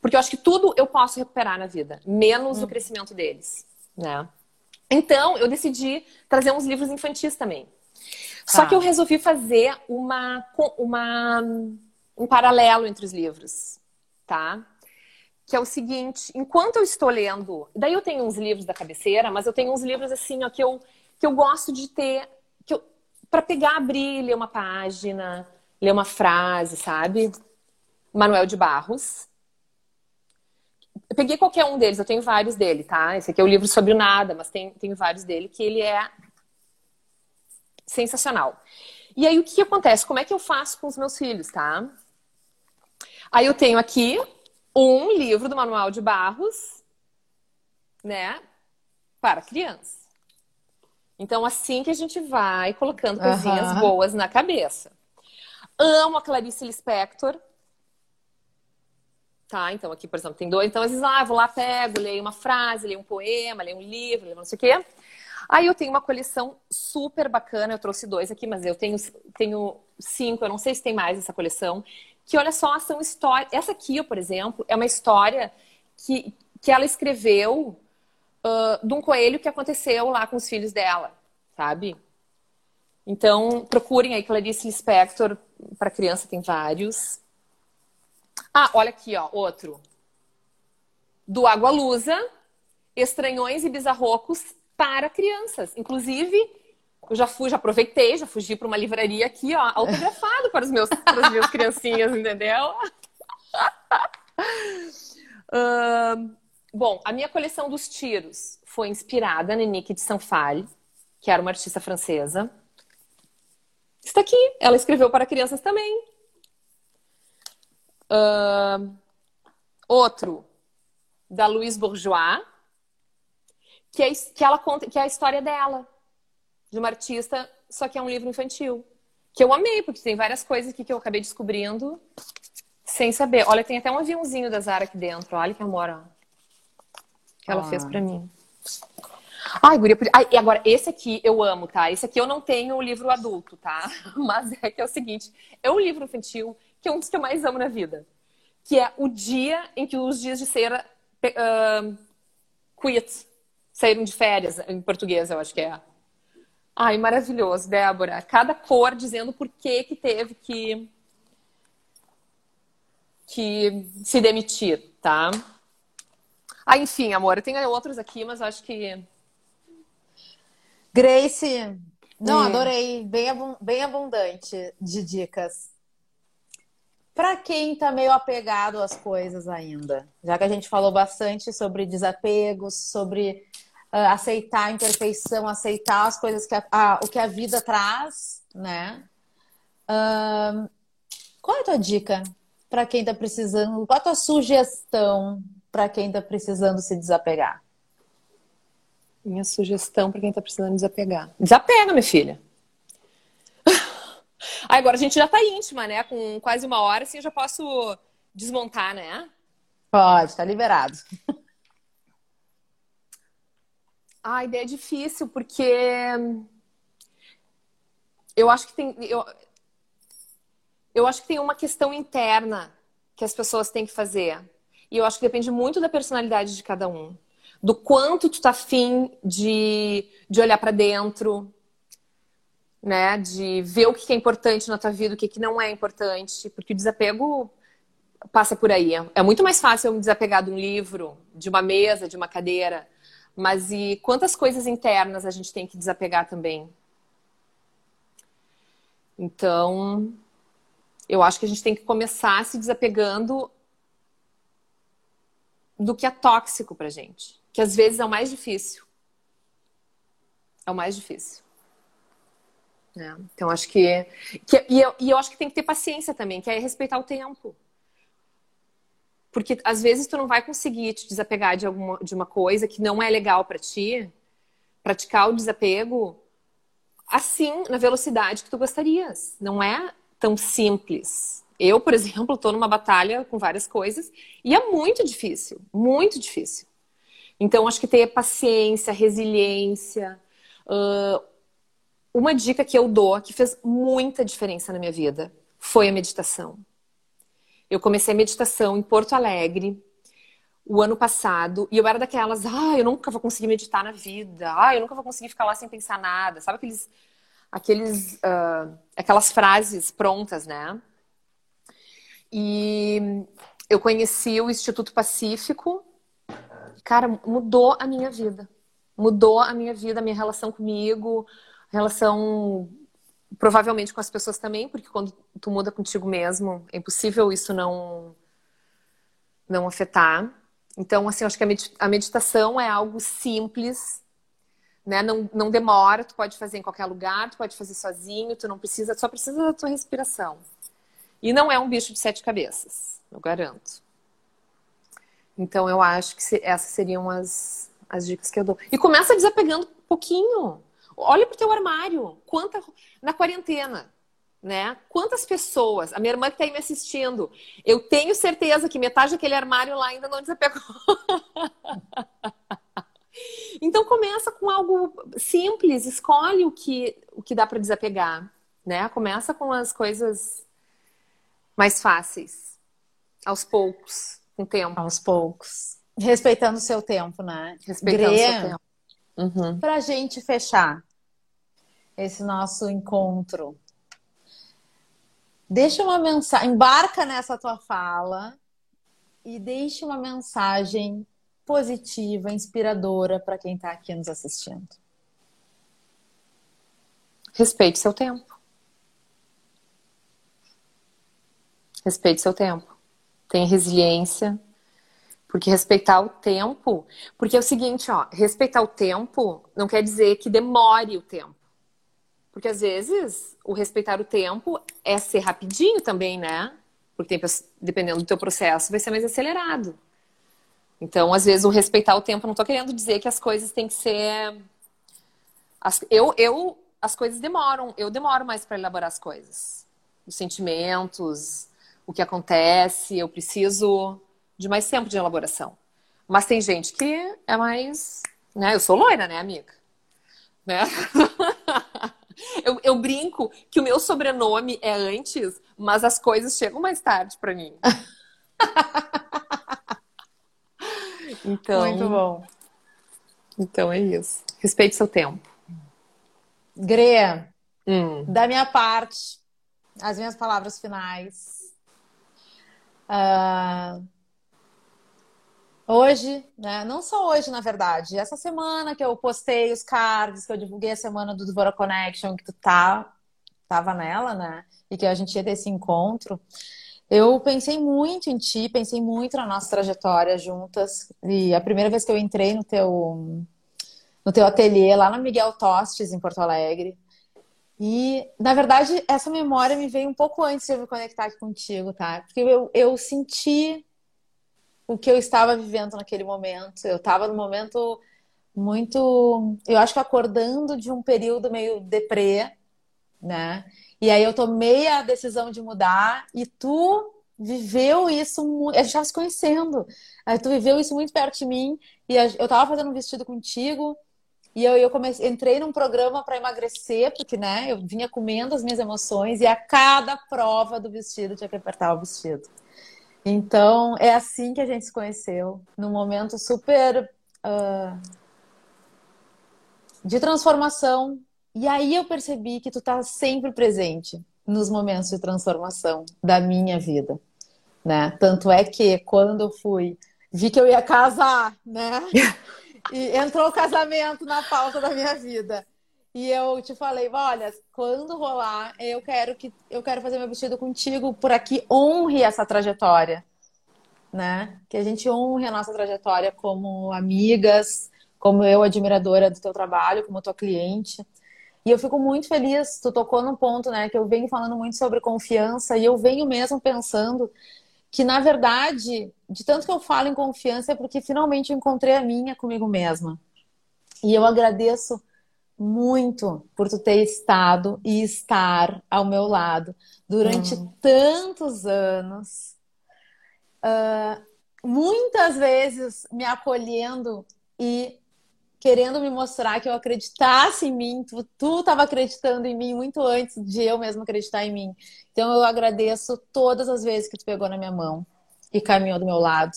[SPEAKER 2] Porque eu acho que tudo eu posso recuperar na vida, menos hum. o crescimento deles, né? Então, eu decidi trazer uns livros infantis também. Só ah. que eu resolvi fazer uma, uma, um paralelo entre os livros, tá? Que é o seguinte, enquanto eu estou lendo, daí eu tenho uns livros da cabeceira, mas eu tenho uns livros assim, ó, que eu, que eu gosto de ter, que eu, para pegar, abrir, ler uma página, ler uma frase, sabe? Manuel de Barros. Eu peguei qualquer um deles, eu tenho vários dele, tá? Esse aqui é o livro sobre o nada, mas tem, tenho vários dele, que ele é sensacional. E aí, o que acontece? Como é que eu faço com os meus filhos, tá? Aí eu tenho aqui um livro do Manual de Barros, né? Para criança. Então, assim que a gente vai colocando coisinhas uhum. boas na cabeça. Amo a Clarice Lispector. Tá? Então, aqui, por exemplo, tem dois. Então, às vezes, ah, vou lá, pego, leio uma frase, leio um poema, leio um livro, leio não sei o quê. Aí eu tenho uma coleção super bacana, eu trouxe dois aqui, mas eu tenho, tenho cinco, eu não sei se tem mais essa coleção, que olha só, são histórias. Essa aqui, por exemplo, é uma história que, que ela escreveu uh, de um coelho que aconteceu lá com os filhos dela, sabe? Então, procurem aí Clarice Lispector, para criança tem vários. Ah, olha aqui, ó, outro. Do Água Lusa, Estranhões e Bizarrocos para crianças. Inclusive, eu já fui, já aproveitei, já fugi para uma livraria aqui, ó, autografado para os meus, para as minhas criancinhas, entendeu? uh, bom, a minha coleção dos tiros foi inspirada na Nick de Sanfale, que era uma artista francesa. Está aqui, ela escreveu para crianças também. Uh, outro, da Louise Bourgeois, que, é, que ela conta, que é a história dela de uma artista, só que é um livro infantil. Que eu amei, porque tem várias coisas aqui que eu acabei descobrindo sem saber. Olha, tem até um aviãozinho da Zara aqui dentro. Olha que amor, ó. Que ela ah. fez pra mim. Ai, guria, Ai, e agora, esse aqui eu amo, tá? Esse aqui eu não tenho o livro adulto, tá? Mas é que é o seguinte: é um livro infantil que é um dos que eu mais amo na vida. Que é o dia em que os dias de cera uh, quit, saíram de férias, em português, eu acho que é. Ai, maravilhoso, Débora. Cada cor dizendo por que que teve que que se demitir, tá? Ah, enfim, amor, eu tenho outros aqui, mas acho que
[SPEAKER 1] Grace, não, hum. adorei, bem, bem abundante de dicas. Para quem está meio apegado às coisas ainda, já que a gente falou bastante sobre desapegos, sobre uh, aceitar a imperfeição, aceitar as coisas que a, a, o que a vida traz, né? Uh, qual é a tua dica para quem está precisando? Qual é a tua sugestão para quem está precisando se desapegar?
[SPEAKER 2] Minha sugestão para quem está precisando desapegar. Desapega, minha filha. agora a gente já está íntima, né? Com quase uma hora, assim eu já posso desmontar, né?
[SPEAKER 1] Pode, está liberado.
[SPEAKER 2] A ideia é difícil, porque eu acho que tem. Eu, eu acho que tem uma questão interna que as pessoas têm que fazer. E eu acho que depende muito da personalidade de cada um. Do quanto tu tá afim de, de olhar para dentro, né? De ver o que é importante na tua vida, o que não é importante. Porque o desapego passa por aí. É muito mais fácil eu me desapegar de um livro, de uma mesa, de uma cadeira, Mas e quantas coisas internas a gente tem que desapegar também? Então, eu acho que a gente tem que começar se desapegando do que é tóxico pra gente, que às vezes é o mais difícil. É o mais difícil. É, então, acho que. que e, eu, e eu acho que tem que ter paciência também, que é respeitar o tempo. Porque às vezes tu não vai conseguir te desapegar de, alguma, de uma coisa que não é legal para ti, praticar o desapego assim, na velocidade que tu gostarias. Não é tão simples. Eu, por exemplo, estou numa batalha com várias coisas e é muito difícil, muito difícil. Então, acho que ter paciência, resiliência. Uh, uma dica que eu dou, que fez muita diferença na minha vida, foi a meditação. Eu comecei a meditação em Porto Alegre o ano passado e eu era daquelas, ah, eu nunca vou conseguir meditar na vida, ah, eu nunca vou conseguir ficar lá sem pensar nada, sabe aqueles, aqueles, uh, aquelas frases prontas, né? E eu conheci o Instituto Pacífico, cara, mudou a minha vida, mudou a minha vida, a minha relação comigo, relação provavelmente com as pessoas também, porque quando tu muda contigo mesmo, é impossível isso não não afetar. Então, assim, acho que a meditação é algo simples, né? Não, não demora, tu pode fazer em qualquer lugar, tu pode fazer sozinho, tu não precisa, só precisa da tua respiração. E não é um bicho de sete cabeças, eu garanto. Então, eu acho que essas seriam as, as dicas que eu dou. E começa desapegando um pouquinho. Olha pro teu armário. Quanta na quarentena, né? Quantas pessoas, a minha irmã que está aí me assistindo, eu tenho certeza que metade daquele armário lá ainda não desapegou. então começa com algo simples, escolhe o que o que dá para desapegar, né? Começa com as coisas mais fáceis, aos poucos, com o tempo.
[SPEAKER 1] Aos poucos. Respeitando o seu tempo, né?
[SPEAKER 2] Respeitando o seu tempo.
[SPEAKER 1] Uhum. Pra gente fechar, esse nosso encontro. Deixa uma mensagem, embarca nessa tua fala e deixe uma mensagem positiva, inspiradora para quem está aqui nos assistindo.
[SPEAKER 2] Respeite seu tempo. Respeite seu tempo. Tenha resiliência. Porque respeitar o tempo. Porque é o seguinte, ó, respeitar o tempo não quer dizer que demore o tempo. Porque às vezes o respeitar o tempo é ser rapidinho também, né? Porque dependendo do teu processo, vai ser mais acelerado. Então, às vezes, o respeitar o tempo, não estou querendo dizer que as coisas têm que ser. As... Eu, eu, as coisas demoram, eu demoro mais para elaborar as coisas. Os sentimentos, o que acontece, eu preciso de mais tempo de elaboração. Mas tem gente que é mais. Né? Eu sou loira, né, amiga? Né? Eu, eu brinco que o meu sobrenome é antes, mas as coisas chegam mais tarde para mim.
[SPEAKER 1] então, Muito bom.
[SPEAKER 2] Então é isso. Respeite seu tempo.
[SPEAKER 1] Gre, hum. da minha parte, as minhas palavras finais. Uh, Hoje, né? Não só hoje, na verdade. Essa semana que eu postei os cards, que eu divulguei a semana do Devora Connection, que tu tá, tava nela, né? E que a gente ia ter esse encontro. Eu pensei muito em ti, pensei muito na nossa trajetória juntas. E a primeira vez que eu entrei no teu, no teu ateliê, lá na Miguel Tostes, em Porto Alegre. E, na verdade, essa memória me veio um pouco antes de eu me conectar aqui contigo, tá? Porque eu, eu senti o que eu estava vivendo naquele momento. Eu estava num momento muito, eu acho que acordando de um período meio deprê, né? E aí eu tomei a decisão de mudar e tu viveu isso, a gente estava se conhecendo. Aí tu viveu isso muito perto de mim e eu estava fazendo um vestido contigo e eu, eu comecei, entrei num programa para emagrecer, porque né, eu vinha comendo as minhas emoções e a cada prova do vestido tinha que apertar o vestido. Então, é assim que a gente se conheceu, num momento super uh, de transformação. E aí eu percebi que tu tá sempre presente nos momentos de transformação da minha vida, né? Tanto é que quando eu fui, vi que eu ia casar, né? E entrou o casamento na pauta da minha vida. E eu te falei, olha, quando rolar, eu quero que eu quero fazer meu vestido contigo por aqui, honre essa trajetória, né? Que a gente honre a nossa trajetória como amigas, como eu admiradora do teu trabalho, como tua cliente. E eu fico muito feliz, tu tocou num ponto, né, que eu venho falando muito sobre confiança e eu venho mesmo pensando que na verdade, de tanto que eu falo em confiança é porque finalmente encontrei a minha comigo mesma. E eu agradeço muito por tu ter estado e estar ao meu lado durante uhum. tantos anos. Uh, muitas vezes me acolhendo e querendo me mostrar que eu acreditasse em mim, tu estava acreditando em mim muito antes de eu mesma acreditar em mim. Então eu agradeço todas as vezes que tu pegou na minha mão e caminhou do meu lado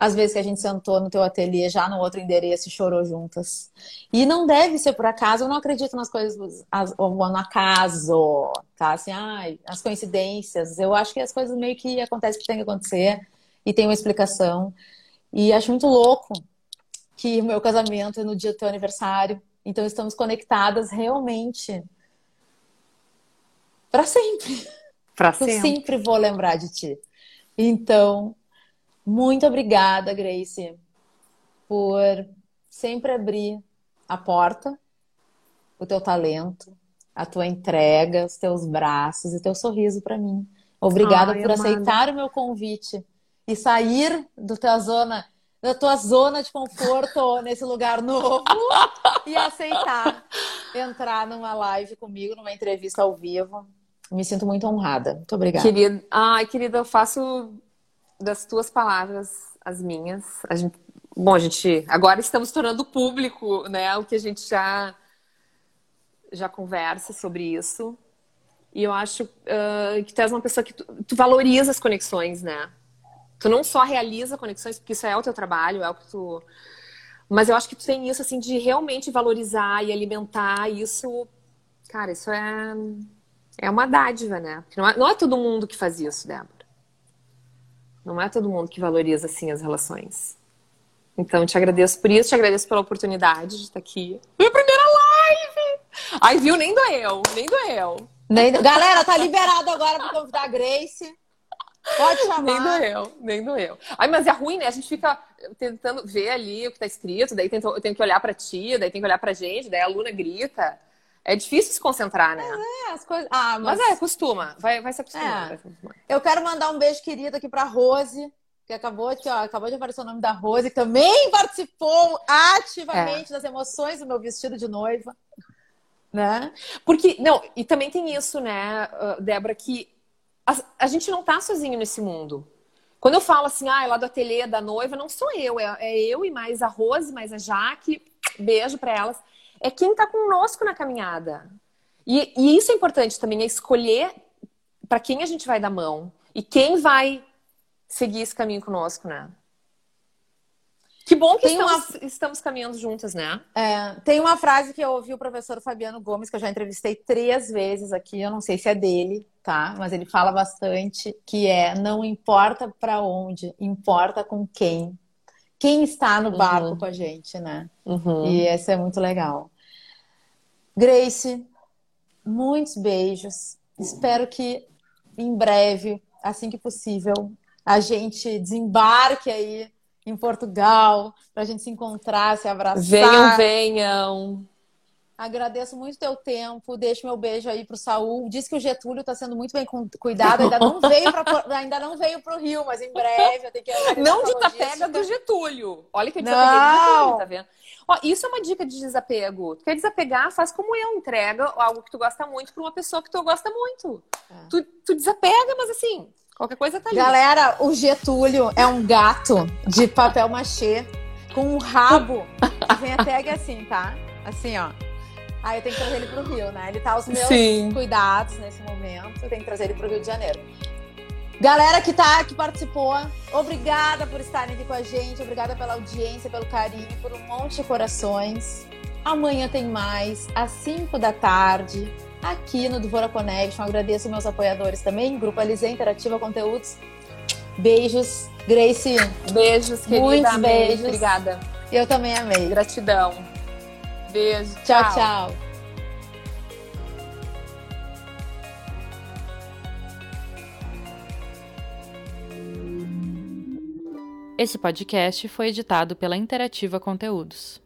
[SPEAKER 1] as vezes que a gente sentou no teu ateliê, já no outro endereço e chorou juntas. E não deve ser por acaso, eu não acredito nas coisas, as, no acaso, tá? Assim, ai, as coincidências. Eu acho que as coisas meio que acontecem que tem que acontecer e tem uma explicação. E acho muito louco que o meu casamento é no dia do teu aniversário. Então estamos conectadas realmente para sempre.
[SPEAKER 2] Para sempre.
[SPEAKER 1] Eu sempre vou lembrar de ti. Então, muito obrigada, Grace, por sempre abrir a porta, o teu talento, a tua entrega, os teus braços e teu sorriso para mim. Obrigada Ai, por aceitar o meu convite e sair do tua zona, da tua zona de conforto nesse lugar novo e aceitar entrar numa live comigo, numa entrevista ao vivo. Me sinto muito honrada. Muito obrigada.
[SPEAKER 2] Querida, ai, querida, eu faço das tuas palavras as minhas. A gente, bom, a gente agora estamos tornando público, né, o que a gente já já conversa sobre isso. E eu acho uh, que tu és uma pessoa que tu, tu, valoriza as conexões, né? Tu não só realiza conexões, porque isso é o teu trabalho, é o que tu. Mas eu acho que tu tem isso, assim, de realmente valorizar e alimentar isso. Cara, isso é, é uma dádiva, né? Porque não é, não é todo mundo que faz isso, Débora. Não é todo mundo que valoriza assim as relações. Então, te agradeço por isso, te agradeço pela oportunidade de estar aqui. Minha primeira live! Ai, viu? Nem doeu, nem doeu.
[SPEAKER 1] Nem... Galera, tá liberado agora para convidar a Grace. Pode chamar.
[SPEAKER 2] Nem doeu, nem doeu. Ai, mas é ruim, né? A gente fica tentando ver ali o que tá escrito, daí eu tenho que olhar para ti, daí tem que olhar pra gente, daí a aluna grita. É difícil se concentrar, né?
[SPEAKER 1] É, as coisas. Ah,
[SPEAKER 2] mas... mas é, costuma. Vai, vai se acostumar. É.
[SPEAKER 1] Eu quero mandar um beijo querido aqui pra Rose, que acabou aqui, ó, acabou de aparecer o nome da Rose, que também participou ativamente é. das emoções do meu vestido de noiva. Né?
[SPEAKER 2] Porque, não, e também tem isso, né, Débora, que a, a gente não tá sozinho nesse mundo. Quando eu falo assim, ah, é lá do ateliê da noiva, não sou eu, é, é eu e mais a Rose, mais a Jaque. Beijo para elas é quem está conosco na caminhada. E, e, isso é importante também, é escolher para quem a gente vai dar mão e quem vai seguir esse caminho conosco, né? Que bom que estamos, uma... estamos, caminhando juntas, né?
[SPEAKER 1] É, tem uma frase que eu ouvi o professor Fabiano Gomes, que eu já entrevistei três vezes aqui, eu não sei se é dele, tá? Mas ele fala bastante, que é não importa para onde, importa com quem quem está no barco uhum. com a gente, né? Uhum. E esse é muito legal. Grace, muitos beijos. Espero que em breve, assim que possível, a gente desembarque aí em Portugal para a gente se encontrar, se abraçar.
[SPEAKER 2] Venham, venham.
[SPEAKER 1] Agradeço muito teu tempo. Deixo meu beijo aí pro Saul. Diz que o Getúlio está sendo muito bem cuidado. Ainda não veio para ainda não veio pro Rio, mas em breve eu tenho que
[SPEAKER 2] Não desapega do Getúlio. Olha que eu desapeguei do Getúlio, tá vendo? Ó, isso é uma dica de desapego. Tu quer desapegar, faz como eu, entrega algo que tu gosta muito para uma pessoa que tu gosta muito. É. Tu, tu desapega, mas assim, qualquer coisa tá ali.
[SPEAKER 1] Galera, o Getúlio é um gato de papel machê com um rabo que vem até aqui assim, tá? Assim, ó. Aí eu tenho que trazer ele pro Rio, né? Ele tá aos meus Sim. cuidados nesse momento. Eu tenho que trazer ele pro Rio de Janeiro. Galera que tá, que participou, obrigada por estarem aqui com a gente, obrigada pela audiência, pelo carinho, por um monte de corações. Amanhã tem mais, às 5 da tarde, aqui no Dvora Connection. Agradeço meus apoiadores também, Grupo Alizé Interativa Conteúdos. Beijos, Grace.
[SPEAKER 2] Beijos, querida.
[SPEAKER 1] Muitos beijos.
[SPEAKER 2] Obrigada.
[SPEAKER 1] Eu também amei.
[SPEAKER 2] Gratidão. Beijo.
[SPEAKER 1] tchau. tchau. tchau.
[SPEAKER 3] Esse podcast foi editado pela Interativa Conteúdos.